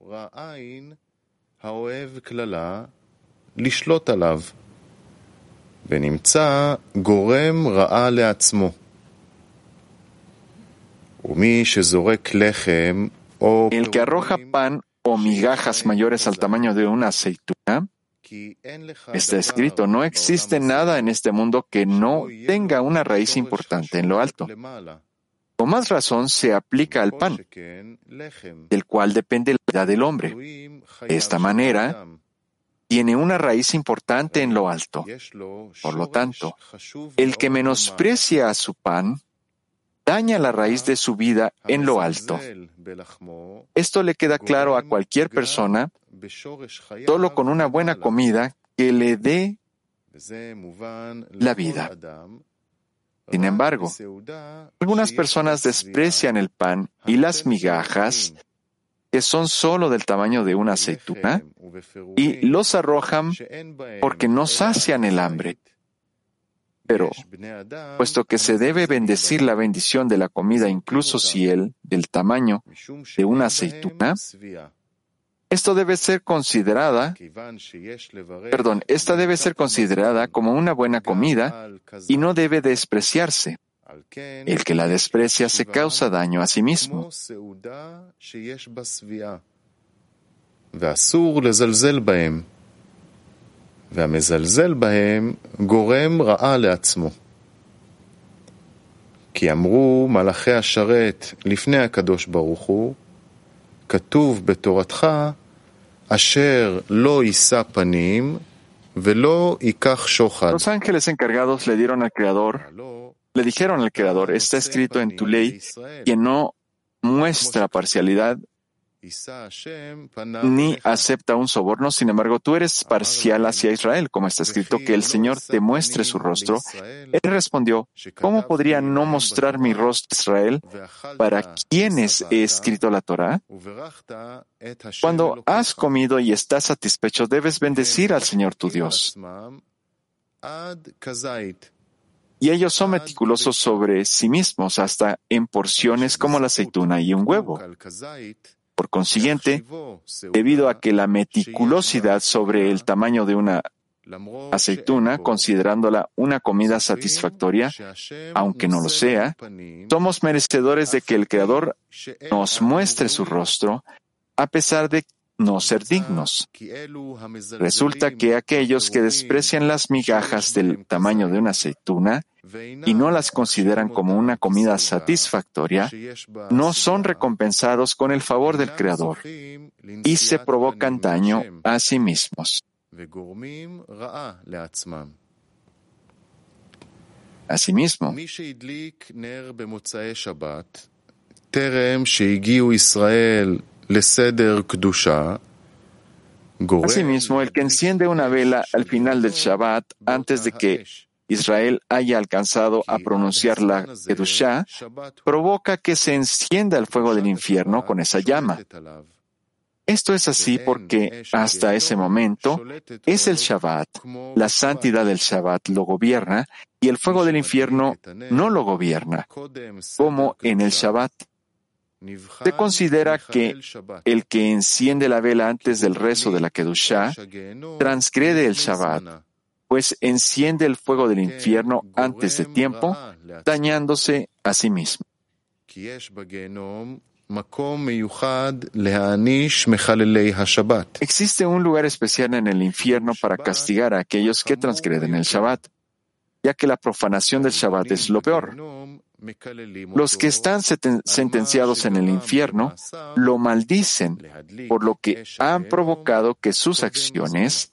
El que arroja pan o migajas mayores al tamaño de una aceituna, está escrito, no existe nada en este mundo que no tenga una raíz importante en lo alto. Con más razón se aplica al pan, del cual depende la vida del hombre. De esta manera, tiene una raíz importante en lo alto. Por lo tanto, el que menosprecia a su pan daña la raíz de su vida en lo alto. Esto le queda claro a cualquier persona solo con una buena comida que le dé la vida. Sin embargo, algunas personas desprecian el pan y las migajas que son solo del tamaño de una aceituna, y los arrojan porque no sacian el hambre. Pero, puesto que se debe bendecir la bendición de la comida incluso si el del tamaño de una aceituna, esto debe ser considerada, perdón, esta debe ser considerada como una buena comida y no debe despreciarse. El que la desprecia se causa daño a sí mismo. והמזלזל בהם גורם רעה לעצמו. כי אמרו מלאכי השרת לפני הקדוש ברוך הוא, כתוב בתורתך, אשר לא יישא פנים ולא ייקח שוחד. Los ángeles encargados le dieron al Creador le dijeron al Creador, está escrito en tu ley, que no muestra parcialidad ni acepta un soborno, sin embargo tú eres parcial hacia Israel, como está escrito que el Señor te muestre su rostro. Él respondió, ¿cómo podría no mostrar mi rostro Israel para quienes he escrito la Torah? Cuando has comido y estás satisfecho, debes bendecir al Señor tu Dios y ellos son meticulosos sobre sí mismos hasta en porciones como la aceituna y un huevo. Por consiguiente, debido a que la meticulosidad sobre el tamaño de una aceituna, considerándola una comida satisfactoria, aunque no lo sea, somos merecedores de que el Creador nos muestre su rostro, a pesar de no ser dignos. Resulta que aquellos que desprecian las migajas del tamaño de una aceituna y no las consideran como una comida satisfactoria, no son recompensados con el favor del Creador y se provocan daño a sí mismos. Asimismo, Asimismo, el que enciende una vela al final del Shabbat antes de que Israel haya alcanzado a pronunciar la Kedushá, provoca que se encienda el fuego del infierno con esa llama. Esto es así porque hasta ese momento es el Shabbat, la santidad del Shabbat lo gobierna y el fuego del infierno no lo gobierna, como en el Shabbat. Se considera que el que enciende la vela antes del rezo de la Kedushá transgrede el Shabbat, pues enciende el fuego del infierno antes de tiempo, dañándose a sí mismo. Existe un lugar especial en el infierno para castigar a aquellos que transgreden el Shabbat, ya que la profanación del Shabbat es lo peor. Los que están sentenciados en el infierno lo maldicen, por lo que han provocado que sus acciones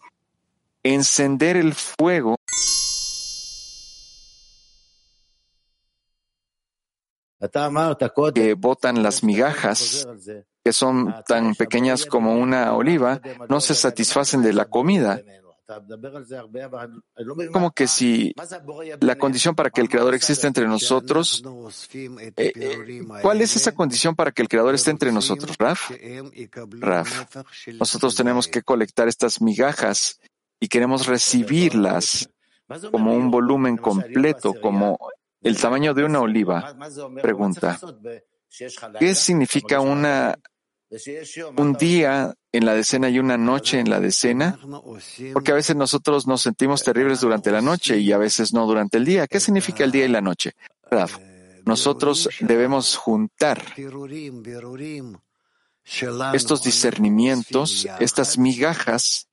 encender el fuego que botan las migajas, que son tan pequeñas como una oliva, no se satisfacen de la comida. Como que si la condición para que el Creador exista entre nosotros, eh, eh, ¿cuál es esa condición para que el Creador esté entre nosotros, Raf? Raf, nosotros tenemos que colectar estas migajas y queremos recibirlas como un volumen completo, como el tamaño de una oliva. Pregunta, ¿qué significa una, un día en la decena y una noche en la decena? Porque a veces nosotros nos sentimos terribles durante la noche y a veces no durante el día. ¿Qué significa el día y la noche? Nosotros debemos juntar estos discernimientos, estas migajas,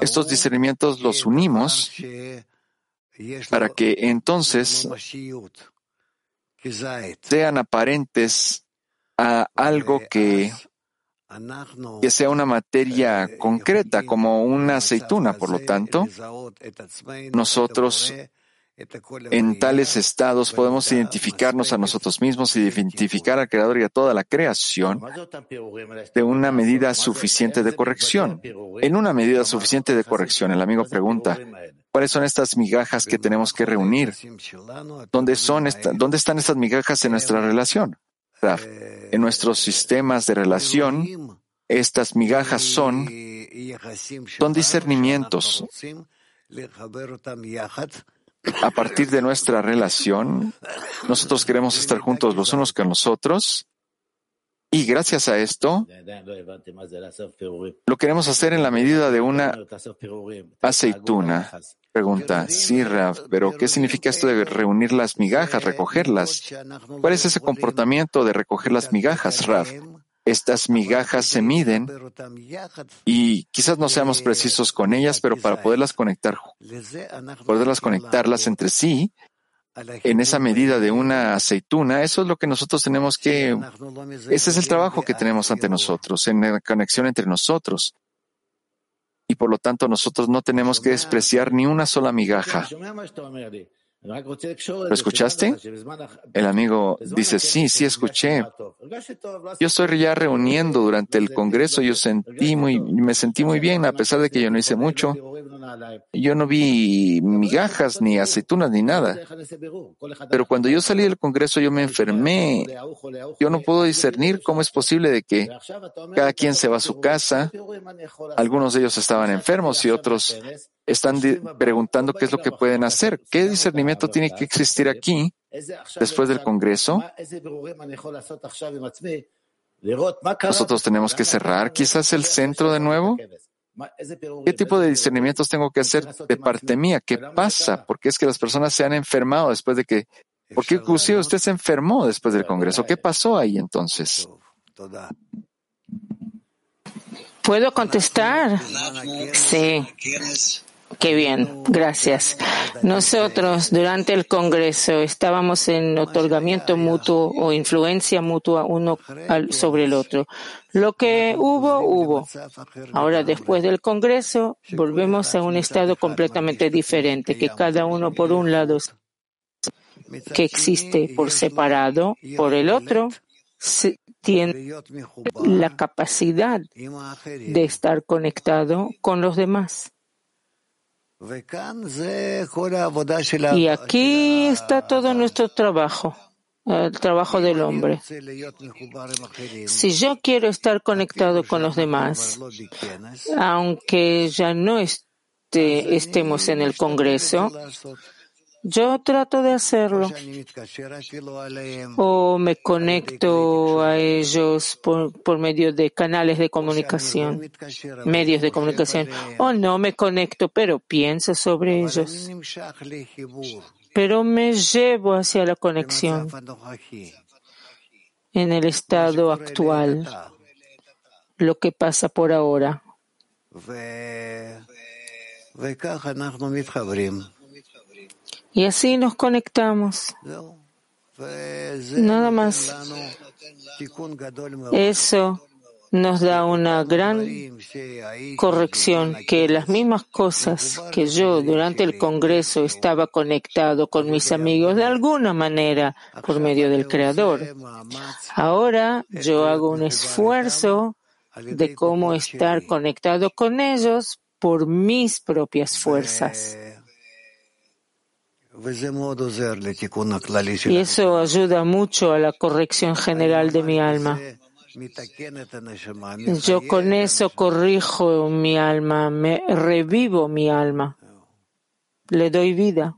estos discernimientos los unimos para que entonces sean aparentes a algo que, que sea una materia concreta, como una aceituna. Por lo tanto, nosotros en tales estados podemos identificarnos a nosotros mismos, identificar al Creador y a toda la creación de una medida suficiente de corrección. En una medida suficiente de corrección, el amigo pregunta, ¿cuáles son estas migajas que tenemos que reunir? ¿Dónde, son ¿dónde están estas migajas en nuestra relación? En nuestros sistemas de relación, estas migajas son, son discernimientos a partir de nuestra relación, nosotros queremos estar juntos los unos con los otros y gracias a esto lo queremos hacer en la medida de una aceituna. Pregunta, sí, Raf, pero ¿qué significa esto de reunir las migajas, recogerlas? ¿Cuál es ese comportamiento de recoger las migajas, Raf? estas migajas se miden y quizás no seamos precisos con ellas, pero para poderlas conectar, poderlas conectarlas entre sí, en esa medida de una aceituna, eso es lo que nosotros tenemos que, ese es el trabajo que tenemos ante nosotros, en la conexión entre nosotros. Y por lo tanto nosotros no tenemos que despreciar ni una sola migaja. ¿Lo escuchaste? El amigo dice, sí, sí escuché. Yo estoy ya reuniendo durante el Congreso, yo sentí muy, me sentí muy bien, a pesar de que yo no hice mucho. Yo no vi migajas, ni aceitunas, ni nada. Pero cuando yo salí del Congreso, yo me enfermé. Yo no puedo discernir cómo es posible de que cada quien se va a su casa. Algunos de ellos estaban enfermos y otros están preguntando qué es lo que pueden hacer. ¿Qué discernimiento tiene que existir aquí después del Congreso? Nosotros tenemos que cerrar quizás el centro de nuevo. ¿Qué tipo de discernimientos tengo que hacer de parte mía? ¿Qué pasa? ¿Por qué es que las personas se han enfermado después de que... ¿Por qué inclusive usted se enfermó después del Congreso? ¿Qué pasó ahí entonces? ¿Puedo contestar? Sí. Qué bien, gracias. Nosotros durante el Congreso estábamos en otorgamiento mutuo o influencia mutua uno sobre el otro. Lo que hubo, hubo. Ahora, después del Congreso, volvemos a un estado completamente diferente, que cada uno por un lado que existe por separado, por el otro tiene la capacidad de estar conectado con los demás. Y aquí está todo nuestro trabajo, el trabajo del hombre. Si yo quiero estar conectado con los demás, aunque ya no esté, estemos en el Congreso, yo trato de hacerlo. O me conecto a ellos por, por, medio de canales de comunicación, medios de comunicación. O no me conecto, pero pienso sobre ellos. Pero me llevo hacia la conexión en el estado actual, lo que pasa por ahora. Y así nos conectamos. Nada más. Eso nos da una gran corrección que las mismas cosas que yo durante el Congreso estaba conectado con mis amigos de alguna manera por medio del Creador. Ahora yo hago un esfuerzo de cómo estar conectado con ellos por mis propias fuerzas. Y eso ayuda mucho a la corrección general de mi alma. Yo con eso corrijo mi alma, me revivo mi alma, le doy vida.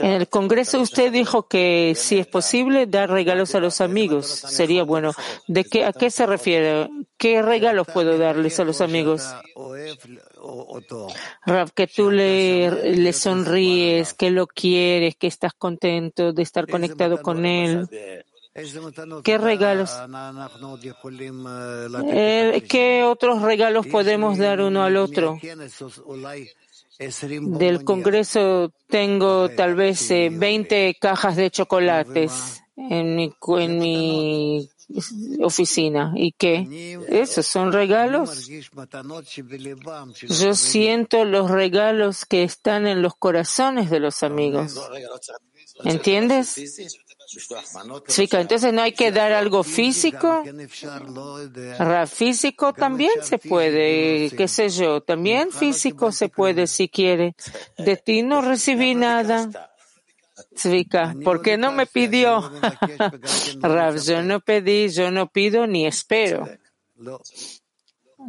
En el Congreso usted dijo que si es posible dar regalos a los amigos, sería bueno. ¿De qué, ¿A qué se refiere? ¿Qué regalos puedo darles a los amigos? Rav, que tú le, le sonríes, que lo quieres, que estás contento de estar conectado con él. ¿Qué regalos? Eh, ¿Qué otros regalos podemos dar uno al otro? Del Congreso tengo tal vez 20 eh, cajas de chocolates en mi, en mi oficina. ¿Y qué? ¿Esos son regalos? Yo siento los regalos que están en los corazones de los amigos. ¿Entiendes? Entonces no hay que dar algo físico. Físico también se puede, qué sé yo, también físico se puede si quiere. De ti no recibí nada. Zvika, ¿por qué no me pidió? Rav, yo no pedí, yo no pido ni espero.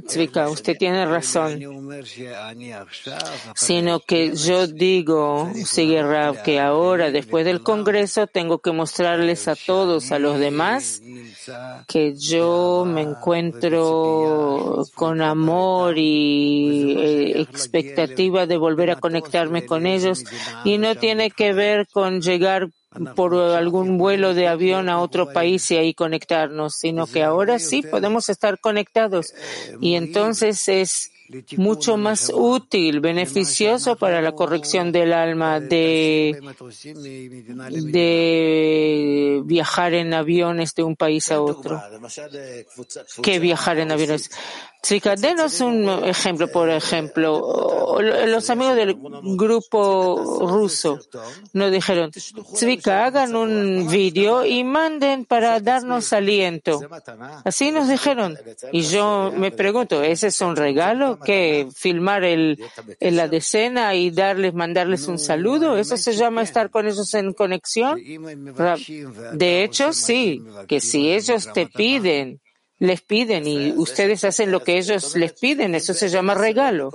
Zvika, usted tiene razón. Sino que yo digo, sigue que ahora, después del Congreso, tengo que mostrarles a todos, a los demás, que yo me encuentro con amor y eh, expectativa de volver a conectarme con ellos y no tiene que ver con llegar por algún vuelo de avión a otro país y ahí conectarnos, sino que ahora sí podemos estar conectados. y entonces es mucho más útil, beneficioso para la corrección del alma de, de viajar en aviones de un país a otro que viajar en aviones. Chica, denos un ejemplo, por ejemplo. Los amigos del grupo ruso nos dijeron, Zvika, hagan un vídeo y manden para darnos aliento. Así nos dijeron. Y yo me pregunto, ¿ese es un regalo? Que ¿Filmar el, en la decena y darles, mandarles un saludo? ¿Eso se llama estar con ellos en conexión? De hecho, sí, que si ellos te piden les piden y ustedes hacen lo que ellos les piden. Eso se llama regalo.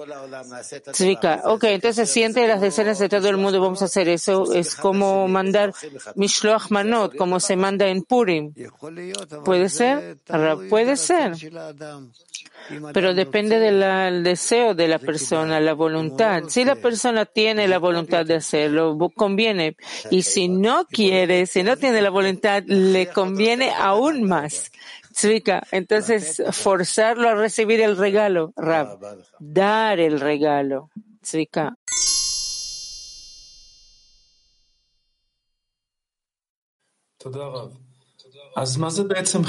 Ok, entonces siente las decenas de todo el mundo, vamos a hacer eso. Es como mandar Mishloach Manot, como se manda en Purim. ¿Puede ser? Puede ser. Pero depende del deseo de la persona, la voluntad. Si la persona tiene la voluntad de hacerlo, conviene. Y si no quiere, si no tiene la voluntad, le conviene aún más. Tzvika, entonces forzarlo a recibir el regalo, Rab, dar el regalo. Tzvika.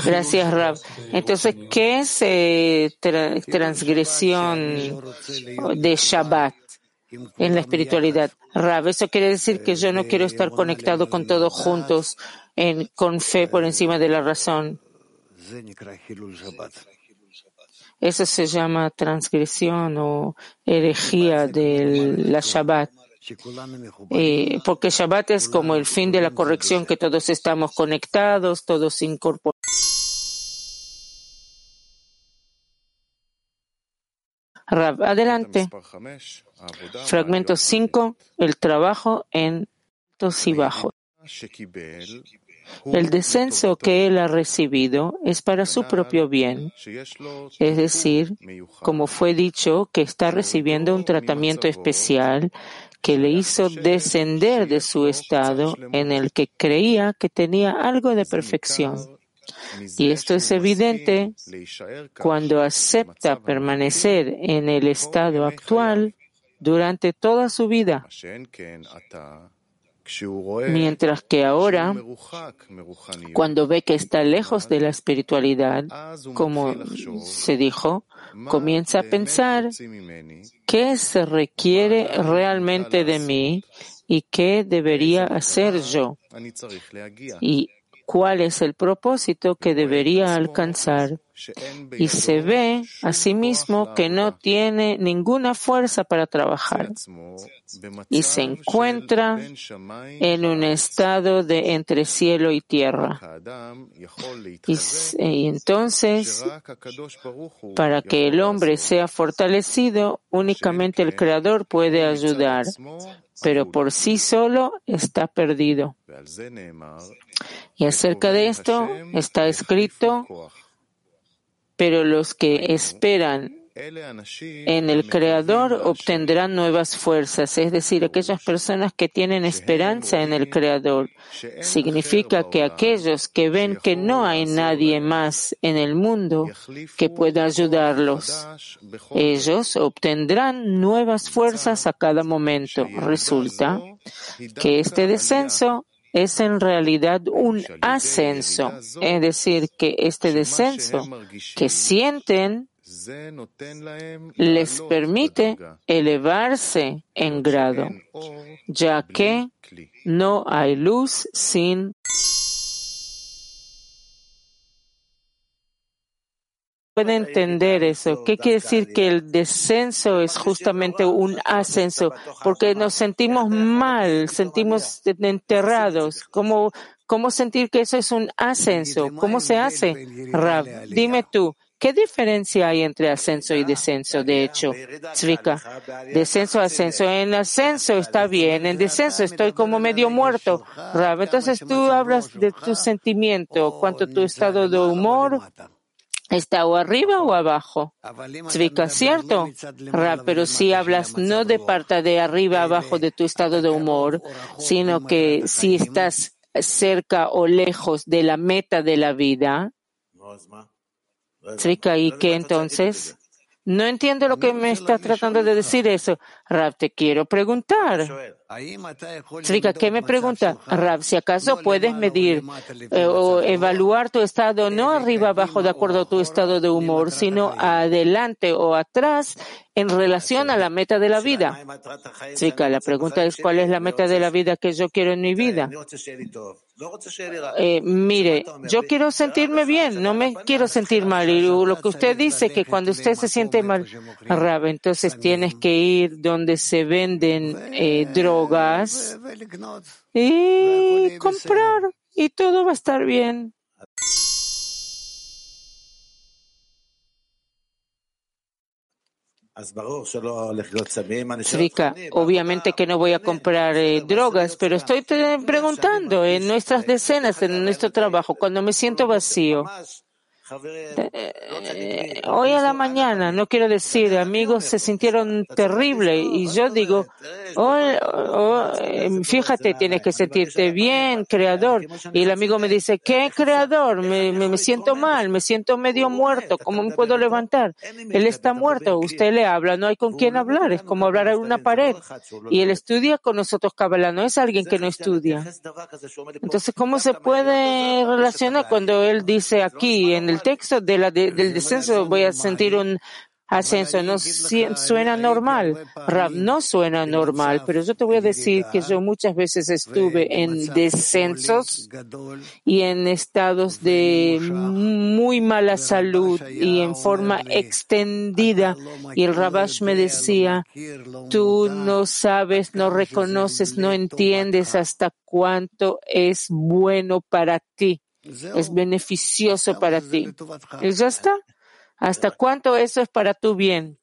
Gracias, Rab. Entonces, ¿qué es eh, transgresión de Shabbat en la espiritualidad? Rab, eso quiere decir que yo no quiero estar conectado con todos juntos, en, con fe por encima de la razón. Eso se llama transgresión o herejía de la Shabbat. Eh, porque Shabbat es como el fin de la corrección, que todos estamos conectados, todos incorporados. adelante. Fragmento 5, el trabajo en altos y bajos. El descenso que él ha recibido es para su propio bien, es decir, como fue dicho, que está recibiendo un tratamiento especial que le hizo descender de su estado en el que creía que tenía algo de perfección. Y esto es evidente cuando acepta permanecer en el estado actual durante toda su vida. Mientras que ahora, cuando ve que está lejos de la espiritualidad, como se dijo, comienza a pensar qué se requiere realmente de mí y qué debería hacer yo. y cuál es el propósito que debería alcanzar. Y se ve a sí mismo que no tiene ninguna fuerza para trabajar y se encuentra en un estado de entre cielo y tierra. Y, entonces, para que el hombre sea fortalecido, únicamente el Creador puede ayudar, pero por sí solo está perdido. Y acerca de esto está escrito, pero los que esperan en el Creador obtendrán nuevas fuerzas, es decir, aquellas personas que tienen esperanza en el Creador. Significa que aquellos que ven que no hay nadie más en el mundo que pueda ayudarlos, ellos obtendrán nuevas fuerzas a cada momento. Resulta que este descenso es en realidad un ascenso, es decir, que este descenso que sienten les permite elevarse en grado, ya que no hay luz sin puede entender eso. ¿Qué quiere decir que el descenso es justamente un ascenso? Porque nos sentimos mal, sentimos enterrados. ¿Cómo, cómo sentir que eso es un ascenso? ¿Cómo se hace? Rab, dime tú. ¿Qué diferencia hay entre ascenso y descenso? De hecho, Zvika, descenso, ascenso. En ascenso está bien, en descenso estoy como medio muerto. Rab, entonces tú hablas de tu sentimiento, cuánto tu estado de humor está o arriba o abajo. Zvika, ¿cierto? Rab, pero si hablas no de parte de arriba abajo de tu estado de humor, sino que si estás cerca o lejos de la meta de la vida, ¿y qué entonces? No entiendo lo que me está tratando de decir eso. Rab, te quiero preguntar. Tzvika, ¿qué me pregunta? Rab, si acaso puedes medir eh, o evaluar tu estado no arriba abajo de acuerdo a tu estado de humor, sino adelante o atrás en relación a la meta de la vida. Tzvika, la pregunta es ¿cuál es la meta de la vida que yo quiero en mi vida? Eh, mire, yo quiero sentirme bien, no me quiero sentir mal. Y lo que usted dice, que cuando usted se siente mal, Rab, entonces tienes que ir donde se venden eh, drogas y comprar y todo va a estar bien. Zvika, obviamente que no voy a comprar eh, drogas, pero estoy preguntando en nuestras decenas, en nuestro trabajo, cuando me siento vacío, eh, hoy a la mañana, no quiero decir, amigos se sintieron terrible y yo digo, oh, oh, em, fíjate, tienes que sentirte bien, creador. Y el amigo me dice, ¿qué creador? Me, me, siento mal, me siento medio muerto, ¿cómo me puedo levantar? Él está muerto, usted le habla, no hay con quién hablar, es como hablar a una pared. Y él estudia con nosotros, Kabbalah, no es alguien que no estudia. Entonces, ¿cómo se puede relacionar cuando él dice aquí en el el texto del descenso voy a sentir un ascenso. No suena normal. Rab, no suena normal, pero yo te voy a decir que yo muchas veces estuve en descensos y en estados de muy mala salud y en forma extendida. Y el Rabash me decía, tú no sabes, no reconoces, no entiendes hasta cuánto es bueno para ti es beneficioso para ti. Y ya está. ¿Hasta cuánto eso es para tu bien?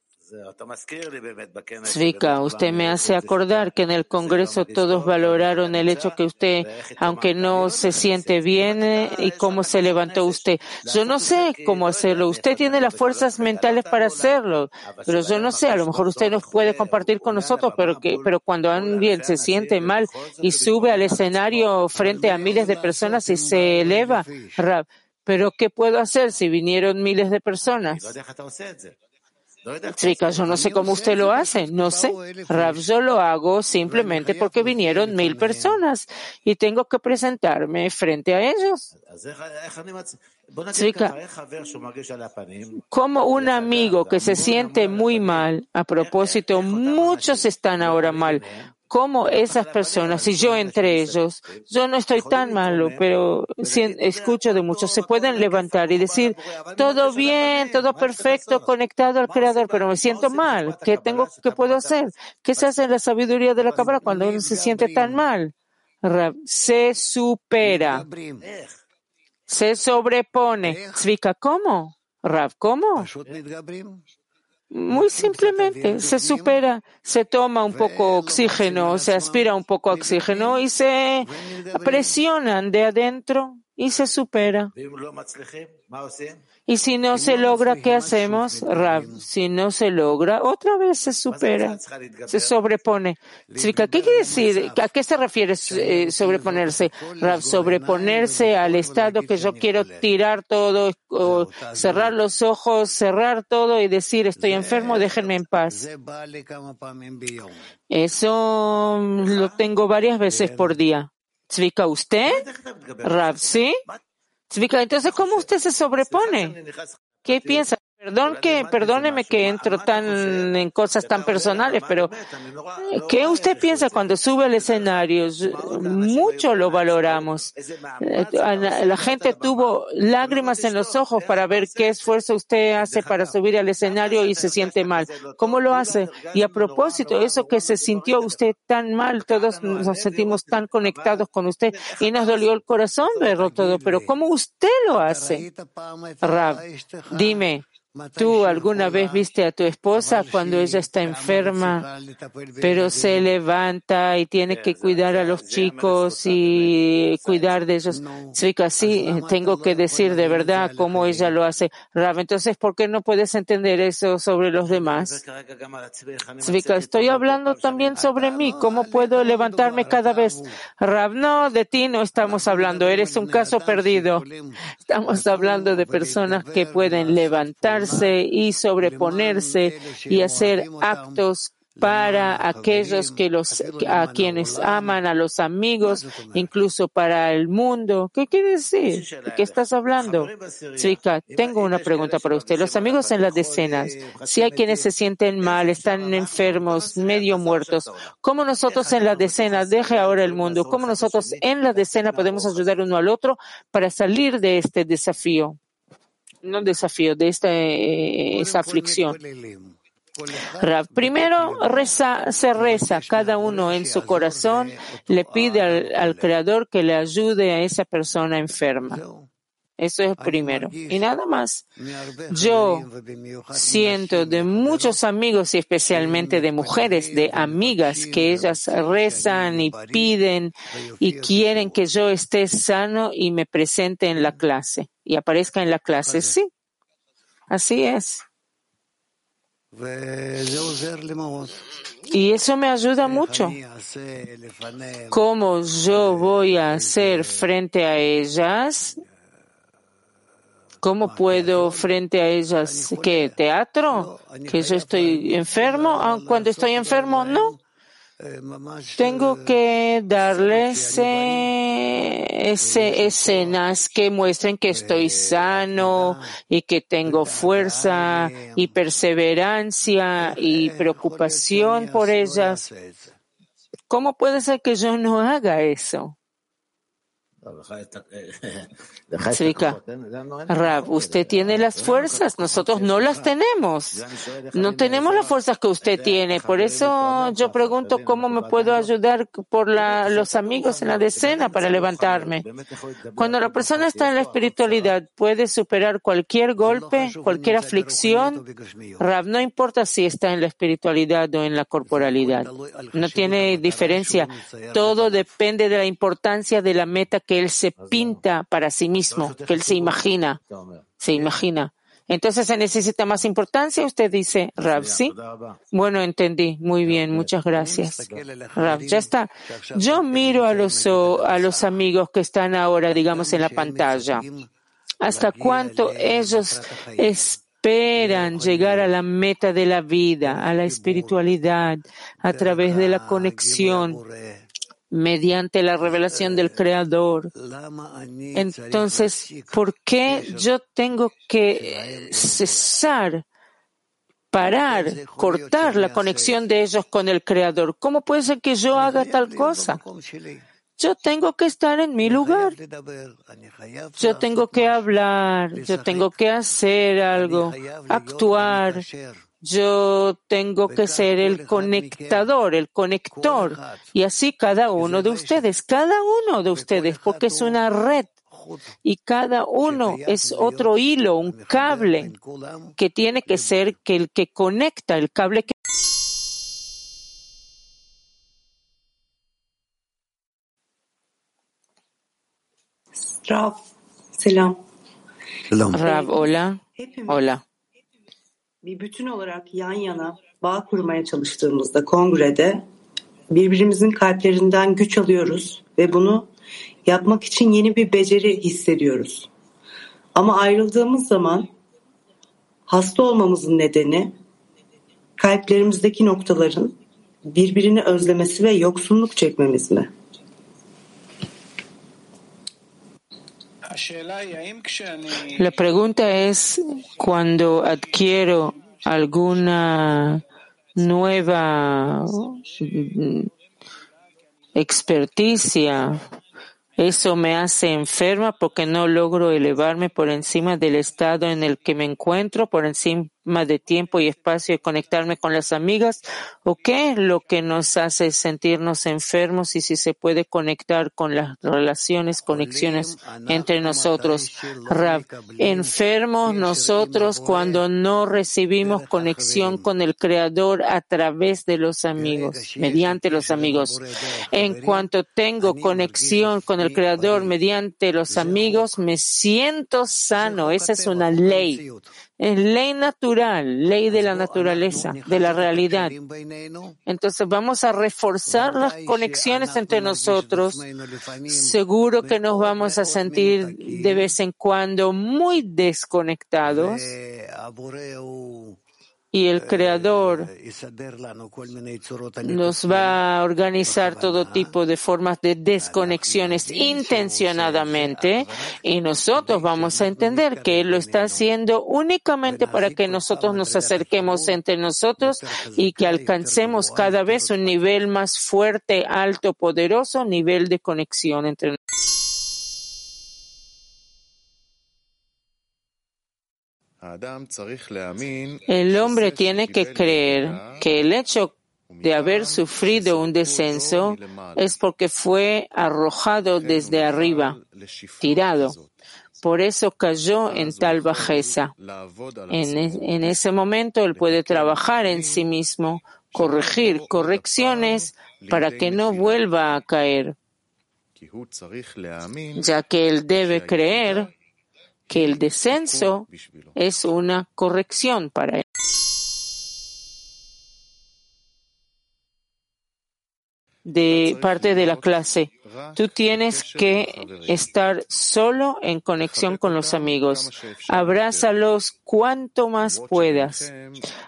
Zvika, usted me hace acordar que en el Congreso todos valoraron el hecho que usted, aunque no se siente bien, eh, y cómo se levantó usted. Yo no sé cómo hacerlo. Usted tiene las fuerzas mentales para hacerlo, pero yo no sé. A lo mejor usted nos puede compartir con nosotros, pero que, pero cuando alguien se siente mal y sube al escenario frente a miles de personas y se eleva, pero ¿qué puedo hacer si vinieron miles de personas? Chicas, yo no sé cómo usted lo hace, no sé. Rav, yo lo hago simplemente porque vinieron mil personas y tengo que presentarme frente a ellos. Chica, como un amigo que se siente muy mal, a propósito, muchos están ahora mal, cómo esas personas, y yo entre ellos, yo no estoy tan malo, pero escucho de muchos, se pueden levantar y decir, todo bien, todo perfecto, conectado al Creador, pero me siento mal. ¿Qué tengo, qué puedo hacer? ¿Qué se hace en la sabiduría de la cámara cuando uno se siente tan mal? Se supera. Se sobrepone. Zvika, ¿cómo? Rav, ¿cómo? Muy simplemente se supera, se toma un poco oxígeno, se aspira un poco oxígeno y se presionan de adentro y se supera. Y si no se logra, ¿qué hacemos? Rab, si no se logra, otra vez se supera, se sobrepone. ¿Qué quiere decir? ¿A qué se refiere eh, sobreponerse? Rab, sobreponerse al estado que yo quiero tirar todo, o cerrar los ojos, cerrar todo y decir estoy enfermo, déjenme en paz. Eso lo tengo varias veces por día. ¿Zvika usted? Rab, ¿sí? entonces, ¿cómo usted se sobrepone? ¿Qué piensa? Perdón que, perdóneme que entro tan en cosas tan personales, pero ¿qué usted piensa cuando sube al escenario? Mucho lo valoramos. La gente tuvo lágrimas en los ojos para ver qué esfuerzo usted hace para subir al escenario y se siente mal. ¿Cómo lo hace? Y a propósito, eso que se sintió usted tan mal, todos nos sentimos tan conectados con usted y nos dolió el corazón verlo todo, pero ¿cómo usted lo hace? Rab, dime. ¿Tú alguna vez viste a tu esposa cuando ella está enferma, pero se levanta y tiene que cuidar a los chicos y cuidar de ellos? Zvika, sí, tengo que decir de verdad cómo ella lo hace. Rav, entonces, ¿por qué no puedes entender eso sobre los demás? Zvika, estoy hablando también sobre mí. ¿Cómo puedo levantarme cada vez? Rav, no, de ti no estamos hablando. Eres un caso perdido. Estamos hablando de personas que pueden y sobreponerse y hacer actos para aquellos que los, a quienes aman, a los amigos, incluso para el mundo. ¿Qué quiere decir? ¿De qué estás hablando? Chica, tengo una pregunta para usted. Los amigos en las decenas, si hay quienes se sienten mal, están enfermos, medio muertos, ¿cómo nosotros en las decenas, deje ahora el mundo, cómo nosotros en la decena podemos ayudar uno al otro para salir de este desafío? No desafío, de esta eh, esa aflicción. Primero reza, se reza, cada uno en su corazón le pide al, Creador que le ayude a esa persona enferma. Eso es primero. Y nada más. Yo siento de muchos amigos y especialmente de mujeres, de amigas, que ellas rezan y piden y quieren que yo esté sano y me presente en la clase y aparezca en la clase. Sí, así es. Y eso me ayuda mucho. ¿Cómo yo voy a hacer frente a ellas? ¿Cómo puedo frente a ellas? ¿Qué? ¿Teatro? ¿Que yo estoy enfermo? Ah, cuando estoy enfermo, no. Tengo que darles eh, ese, escenas que muestren que estoy sano y que tengo fuerza y perseverancia y preocupación por ellas. ¿Cómo puede ser que yo no haga eso? Explica, Rab, usted tiene las fuerzas, nosotros no las tenemos. No tenemos las fuerzas que usted tiene. Por eso yo pregunto cómo me puedo ayudar por los amigos en la decena para levantarme. Cuando la persona está en la espiritualidad, puede superar cualquier golpe, cualquier aflicción. Rab, no importa si está en la espiritualidad o en la corporalidad. No tiene diferencia. Todo depende de la importancia de la meta que él se pinta para sí mismo, que él se imagina, se imagina. Entonces se necesita más importancia, usted dice, Rab, ¿sí? Bueno, entendí. Muy bien, muchas gracias. Rab, ya está. Yo miro a los, a los amigos que están ahora, digamos, en la pantalla. ¿Hasta cuánto ellos esperan llegar a la meta de la vida, a la espiritualidad, a través de la conexión mediante la revelación del Creador. Entonces, ¿por qué yo tengo que cesar, parar, cortar la conexión de ellos con el Creador? ¿Cómo puede ser que yo haga tal cosa? Yo tengo que estar en mi lugar. Yo tengo que hablar, yo tengo que hacer algo, actuar. Yo tengo que ser el conectador, el conector. Y así cada uno de ustedes, cada uno de ustedes, porque es una red. Y cada uno es otro hilo, un cable que tiene que ser que el que conecta, el cable que Rav, selam. Rav, hola. Hola. Bir bütün olarak yan yana bağ kurmaya çalıştığımızda kongrede birbirimizin kalplerinden güç alıyoruz ve bunu yapmak için yeni bir beceri hissediyoruz. Ama ayrıldığımız zaman hasta olmamızın nedeni kalplerimizdeki noktaların birbirini özlemesi ve yoksunluk çekmemiz mi? La pregunta es, cuando adquiero alguna nueva experticia, eso me hace enferma porque no logro elevarme por encima del estado en el que me encuentro, por encima de tiempo y espacio y conectarme con las amigas o qué lo que nos hace sentirnos enfermos y si se puede conectar con las relaciones, conexiones entre nosotros. enfermos nosotros cuando no recibimos conexión con el Creador a través de los amigos, mediante los amigos. En cuanto tengo conexión con el Creador mediante los amigos, me siento sano. Esa es una ley. Es ley natural, ley de la naturaleza, de la realidad. Entonces vamos a reforzar las conexiones entre nosotros. Seguro que nos vamos a sentir de vez en cuando muy desconectados y el Creador nos va a organizar todo tipo de formas de desconexiones intencionadamente y nosotros vamos a entender que Él lo está haciendo únicamente para que nosotros nos acerquemos entre nosotros y que alcancemos cada vez un nivel más fuerte, alto, poderoso, nivel de conexión entre nosotros. El hombre tiene que creer que el hecho de haber sufrido un descenso es porque fue arrojado desde arriba, tirado. por eso cayó en tal bajeza. En, en ese momento él puede trabajar en sí mismo, corregir correcciones para que no vuelva a caer, ya que él debe creer que el descenso es una corrección para él. de parte de la clase. Tú tienes que estar solo en conexión con los amigos. Abrázalos cuanto más puedas.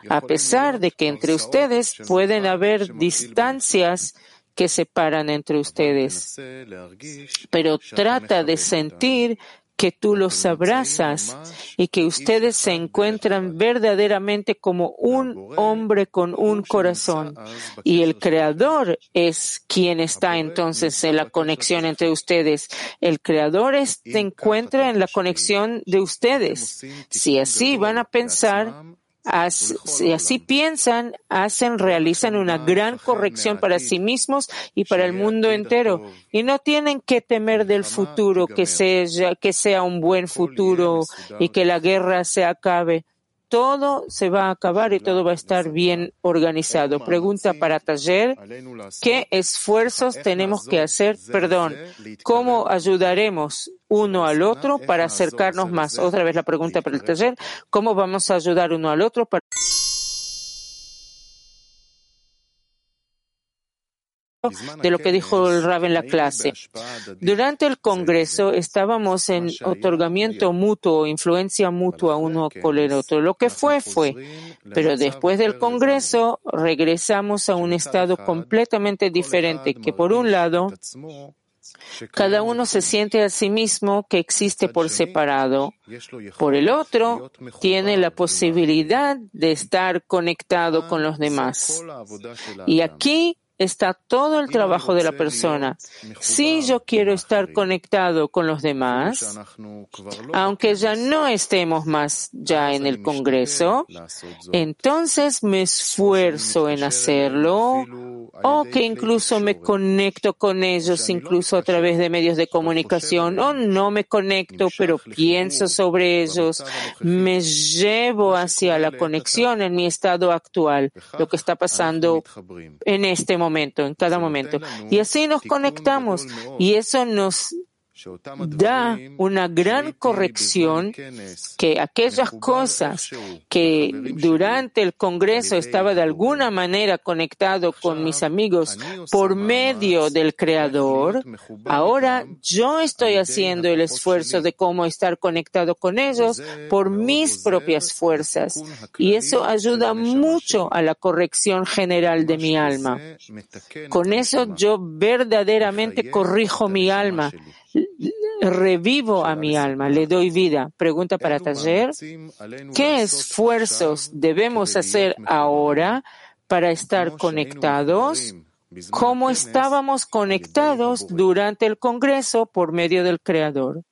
A pesar de que entre ustedes pueden haber distancias que separan entre ustedes. Pero trata de sentir que tú los abrazas y que ustedes se encuentran verdaderamente como un hombre con un corazón. Y el Creador es quien está entonces en la conexión entre ustedes. El Creador se encuentra en la conexión de ustedes. Si así van a pensar, si así piensan, hacen, realizan una gran corrección para sí mismos y para el mundo entero. Y no tienen que temer del futuro, que sea, que sea un buen futuro y que la guerra se acabe todo se va a acabar y todo va a estar bien organizado. Pregunta para taller, ¿qué esfuerzos tenemos que hacer? Perdón, ¿cómo ayudaremos uno al otro para acercarnos más? Otra vez la pregunta para el taller, ¿cómo vamos a ayudar uno al otro para de lo que dijo el Rab en la clase. Durante el Congreso estábamos en otorgamiento mutuo, influencia mutua uno con el otro. Lo que fue, fue. Pero después del Congreso regresamos a un estado completamente diferente, que por un lado, cada uno se siente a sí mismo que existe por separado. Por el otro, tiene la posibilidad de estar conectado con los demás. Y aquí está todo el trabajo de la persona. Si yo quiero estar conectado con los demás, aunque ya no estemos más ya en el Congreso, entonces me esfuerzo en hacerlo o que incluso me conecto con ellos incluso a través de medios de comunicación o no me conecto pero pienso sobre ellos, me llevo hacia la conexión en mi estado actual, lo que está pasando en este momento momento, en cada momento. Y así nos conectamos y eso nos da una gran corrección que aquellas cosas que durante el Congreso estaba de alguna manera conectado con mis amigos por medio del Creador, ahora yo estoy haciendo el esfuerzo de cómo estar conectado con ellos por mis propias fuerzas. Y eso ayuda mucho a la corrección general de mi alma. Con eso yo verdaderamente corrijo mi alma revivo a mi alma, le doy vida. Pregunta para taller, ¿qué esfuerzos debemos hacer ahora para estar conectados? ¿Cómo estábamos conectados durante el Congreso por medio del Creador?